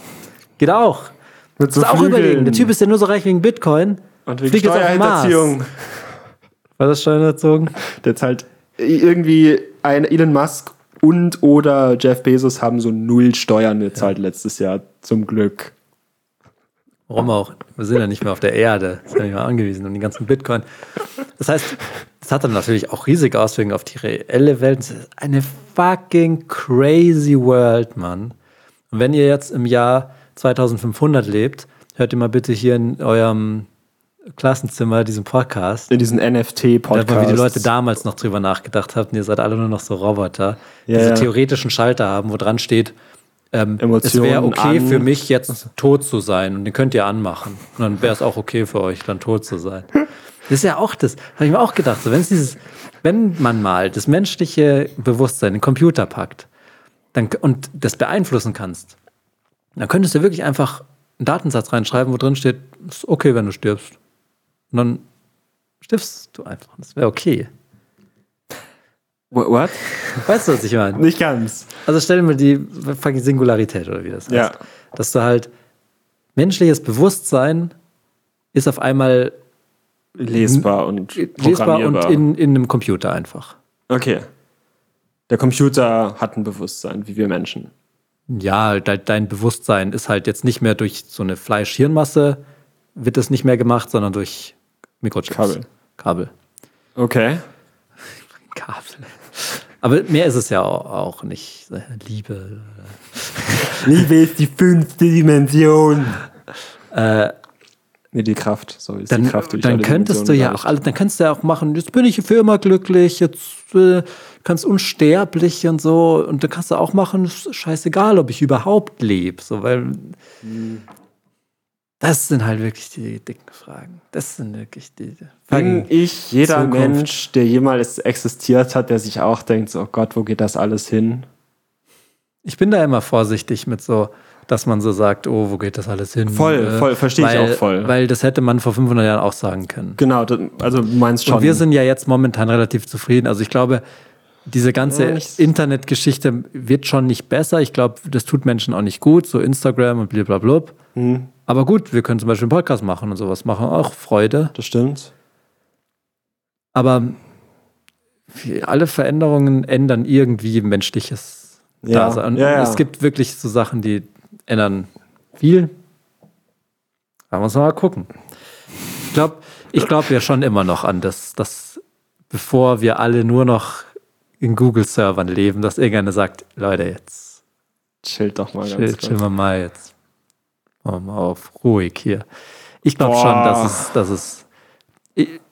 Speaker 3: Geht auch.
Speaker 1: Mit
Speaker 3: Das ist auch überlegen. Der Typ ist ja nur so reich wegen Bitcoin.
Speaker 1: und wegen
Speaker 3: fliegt.
Speaker 1: Steuerhinterziehung.
Speaker 3: War das Steuerhinterzogen?
Speaker 1: Der zahlt irgendwie ein Elon Musk und oder Jeff Bezos haben so null Steuern gezahlt letztes Jahr. Zum Glück.
Speaker 3: Warum auch? Wir sind ja nicht mehr auf der Erde. Sind ja nicht mehr angewiesen um die ganzen Bitcoin. Das heißt, das hat dann natürlich auch riesige Auswirkungen auf die reelle Welt. Es ist eine fucking crazy world, Mann. Und wenn ihr jetzt im Jahr 2500 lebt, hört ihr mal bitte hier in eurem Klassenzimmer diesen Podcast.
Speaker 1: In diesen NFT-Podcast.
Speaker 3: wie die Leute damals noch drüber nachgedacht haben. Ihr seid alle nur noch so Roboter, die
Speaker 1: Ja,
Speaker 3: diese theoretischen Schalter haben, wo dran steht, ähm, es
Speaker 1: Emotionen
Speaker 3: wäre okay
Speaker 1: an.
Speaker 3: für mich jetzt tot zu sein und den könnt ihr anmachen. Und dann wäre es auch okay für euch, dann tot zu sein. Das ist ja auch das, habe ich mir auch gedacht. So, wenn es dieses, wenn man mal das menschliche Bewusstsein in den Computer packt dann, und das beeinflussen kannst, dann könntest du wirklich einfach einen Datensatz reinschreiben, wo drin steht, ist okay, wenn du stirbst. Und dann stirbst du einfach. Das wäre okay.
Speaker 1: Wha- What?
Speaker 3: Weißt du, was ich meine?
Speaker 1: Nicht ganz.
Speaker 3: Also stell dir mal die fucking Singularität oder wie das heißt.
Speaker 1: Ja.
Speaker 3: Dass du halt menschliches Bewusstsein ist auf einmal
Speaker 1: Lesbar und
Speaker 3: lesbar und
Speaker 1: programmierbar.
Speaker 3: in, in einem Computer einfach.
Speaker 1: okay. Der Computer hat ein Bewusstsein, wie wir Menschen.
Speaker 3: Ja, de dein Bewusstsein ist halt jetzt nicht mehr durch so eine Fleisch-Hirnmasse, wird es nicht mehr gemacht, sondern durch Mikrochips.
Speaker 1: Kabel.
Speaker 3: Kabel.
Speaker 1: Okay.
Speaker 3: Kabel. Aber mehr ist es ja auch, nicht. Äh, Liebe.
Speaker 1: Liebe ist die fünfte Dimension. nee, die Kraft. Sorry, ist
Speaker 3: Dann,
Speaker 1: die Kraft durch
Speaker 3: dann könntest du ja auch alle, dann kannst du ja auch machen, jetzt bin ich für immer glücklich, jetzt äh, kannst unsterblich und so. Und dann kannst du auch machen, ist scheißegal, ob ich überhaupt lebe. So, weil das sind halt wirklich die dicken Fragen. Das sind wirklich die.
Speaker 1: Bin ich jeder
Speaker 3: Zukunft.
Speaker 1: Mensch, der jemals existiert hat, der sich auch denkt, so, oh Gott, wo geht das alles hin?
Speaker 3: Ich bin da immer vorsichtig mit so, dass man so sagt, oh, wo geht das alles hin?
Speaker 1: Voll, voll, verstehe ich
Speaker 3: weil,
Speaker 1: auch voll.
Speaker 3: Weil das hätte man vor 500 Jahren auch sagen können.
Speaker 1: Genau, also du meinst schon.
Speaker 3: Und wir sind ja jetzt momentan relativ zufrieden. Also ich glaube, diese ganze
Speaker 1: Ja,
Speaker 3: Internetgeschichte wird schon nicht besser. Ich glaube, das tut Menschen auch nicht gut, so Instagram und blablabla.
Speaker 1: Hm,
Speaker 3: Aber gut, wir können zum Beispiel einen Podcast machen und sowas machen auch Freude.
Speaker 1: das stimmt.
Speaker 3: Aber alle Veränderungen ändern irgendwie menschliches
Speaker 1: Ja,
Speaker 3: Dasein.
Speaker 1: Ja, ja.
Speaker 3: es gibt wirklich so Sachen, die ändern viel. Da muss man mal gucken. Ich glaube ich glaub ja schon immer noch an das, dass bevor wir alle nur noch in Google-Servern leben, dass irgendeiner sagt, Leute, jetzt
Speaker 1: Chillt doch mal
Speaker 3: chill,
Speaker 1: ganz
Speaker 3: chillen wir mal jetzt. Machen wir mal auf ruhig hier. Ich glaube schon, dass es, dass es,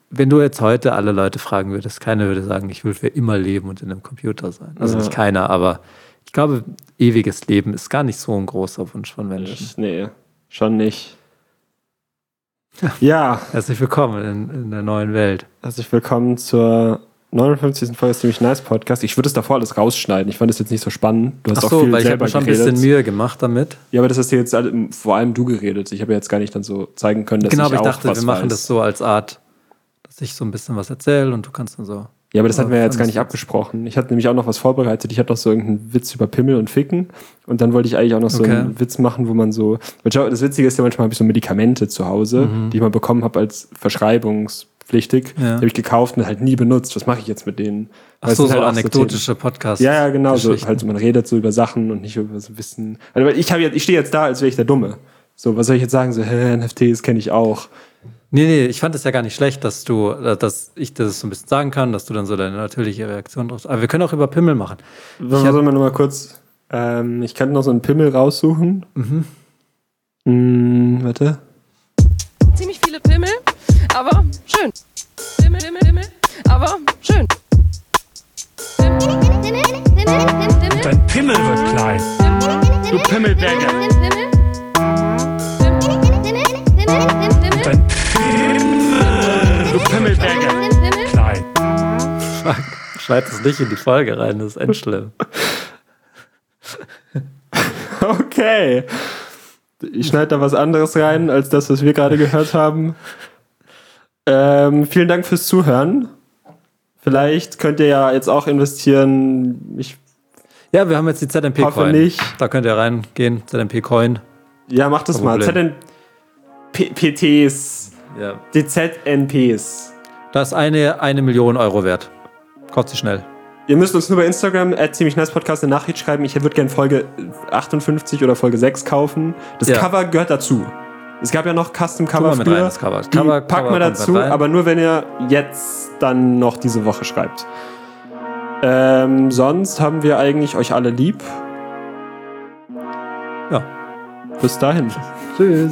Speaker 3: wenn du jetzt heute alle Leute fragen würdest, keiner würde sagen, ich will für immer leben und in einem Computer sein. Also
Speaker 1: Ja.
Speaker 3: nicht keiner, aber ich glaube, ewiges Leben ist gar nicht so ein großer Wunsch von Menschen.
Speaker 1: Nee, schon nicht. Ja,
Speaker 3: Herzlich willkommen in, in der neuen Welt.
Speaker 1: herzlich willkommen zur 59. Folge des Ziemlich Nice Podcast. Ich würde es davor alles rausschneiden. Ich fand es jetzt nicht so spannend. Du hast
Speaker 3: Ach
Speaker 1: auch
Speaker 3: so,
Speaker 1: viel
Speaker 3: weil ich habe mir schon ein bisschen Mühe gemacht damit.
Speaker 1: Ja, aber das hast du jetzt alle, vor allem du geredet. Ich habe ja jetzt gar nicht dann so zeigen können, dass
Speaker 3: genau,
Speaker 1: ich
Speaker 3: aber ich
Speaker 1: auch
Speaker 3: dachte, wir machen
Speaker 1: weiß.
Speaker 3: das so als Art, dass ich so ein bisschen was erzähle und du kannst dann so.
Speaker 1: Ja, aber das hatten wir ja jetzt gar nicht abgesprochen. Ich hatte nämlich auch noch was vorbereitet. Ich hatte noch so irgendeinen Witz über Pimmel und Ficken. Und dann wollte ich eigentlich auch noch so
Speaker 3: Okay.
Speaker 1: einen Witz machen, wo man so. Das Witzige ist ja, manchmal habe ich so Medikamente zu Hause, die ich mal bekommen habe als verschreibungspflichtig.
Speaker 3: Mhm. Ja.
Speaker 1: Die habe ich gekauft und halt nie benutzt. Was mache ich jetzt mit denen?
Speaker 3: Ach so, so
Speaker 1: halt
Speaker 3: anekdotische Podcasts.
Speaker 1: Themen. Ja, ja, genau. So, halt, so, man redet so über Sachen und nicht über so Wissen. Also, weil ich, habe jetzt, ich stehe jetzt da, als wäre ich der Dumme. So, was soll ich jetzt sagen? So, hä, NFTs kenne ich auch.
Speaker 3: Nee, nee, ich fand es ja gar nicht schlecht, dass du, äh, dass ich das so ein bisschen sagen kann, dass du dann so deine natürliche Reaktion drauf. Aber wir können auch über Pimmel machen.
Speaker 1: Sollen wir mal kurz. Ähm, ich kann noch so einen Pimmel raussuchen.
Speaker 3: Mhm.
Speaker 1: Mm, warte.
Speaker 4: Aber schön. Pimmel, Pimmel, Pimmel, aber schön.
Speaker 5: Dein Pimmel wird klein. Du Pimmelberger.
Speaker 4: Pimmel,
Speaker 5: Dein Pimmel. Du Pimmelberger.
Speaker 4: Pimmel,
Speaker 5: Klein.
Speaker 3: Schneid es nicht in die Folge rein, das ist endschlimm.
Speaker 1: Okay. Ich schneide da was anderes rein, als das, was wir gerade gehört haben. Ähm, vielen Dank fürs Zuhören. Vielleicht könnt ihr ja jetzt auch investieren. Ich,
Speaker 3: Ja, wir haben jetzt die ZMP
Speaker 1: Hoffe
Speaker 3: Coin.
Speaker 1: nicht.
Speaker 3: Da könnt ihr reingehen, ZMP Coin.
Speaker 1: ja, macht das
Speaker 3: Kein
Speaker 1: mal.
Speaker 3: Problem.
Speaker 1: ZN P PTs.
Speaker 3: Ja.
Speaker 1: Die ZNPs.
Speaker 3: Das ist eine, eine Million Euro wert. Kotze schnell.
Speaker 1: Ihr müsst uns nur bei Instagram at ziemlich nice Podcast eine Nachricht schreiben. Ich würde gerne Folge 58 oder Folge 6 kaufen. Das
Speaker 3: Ja.
Speaker 1: Cover gehört dazu. Es gab ja noch Custom Cover
Speaker 3: mit
Speaker 1: früher.
Speaker 3: rein, das Cover.
Speaker 1: Die
Speaker 3: Cover-
Speaker 1: packen
Speaker 3: Cover
Speaker 1: wir dazu, aber nur wenn ihr jetzt dann noch diese Woche schreibt. Ähm, sonst haben wir eigentlich euch alle lieb.
Speaker 3: Ja.
Speaker 1: Bis dahin.
Speaker 3: Tschüss.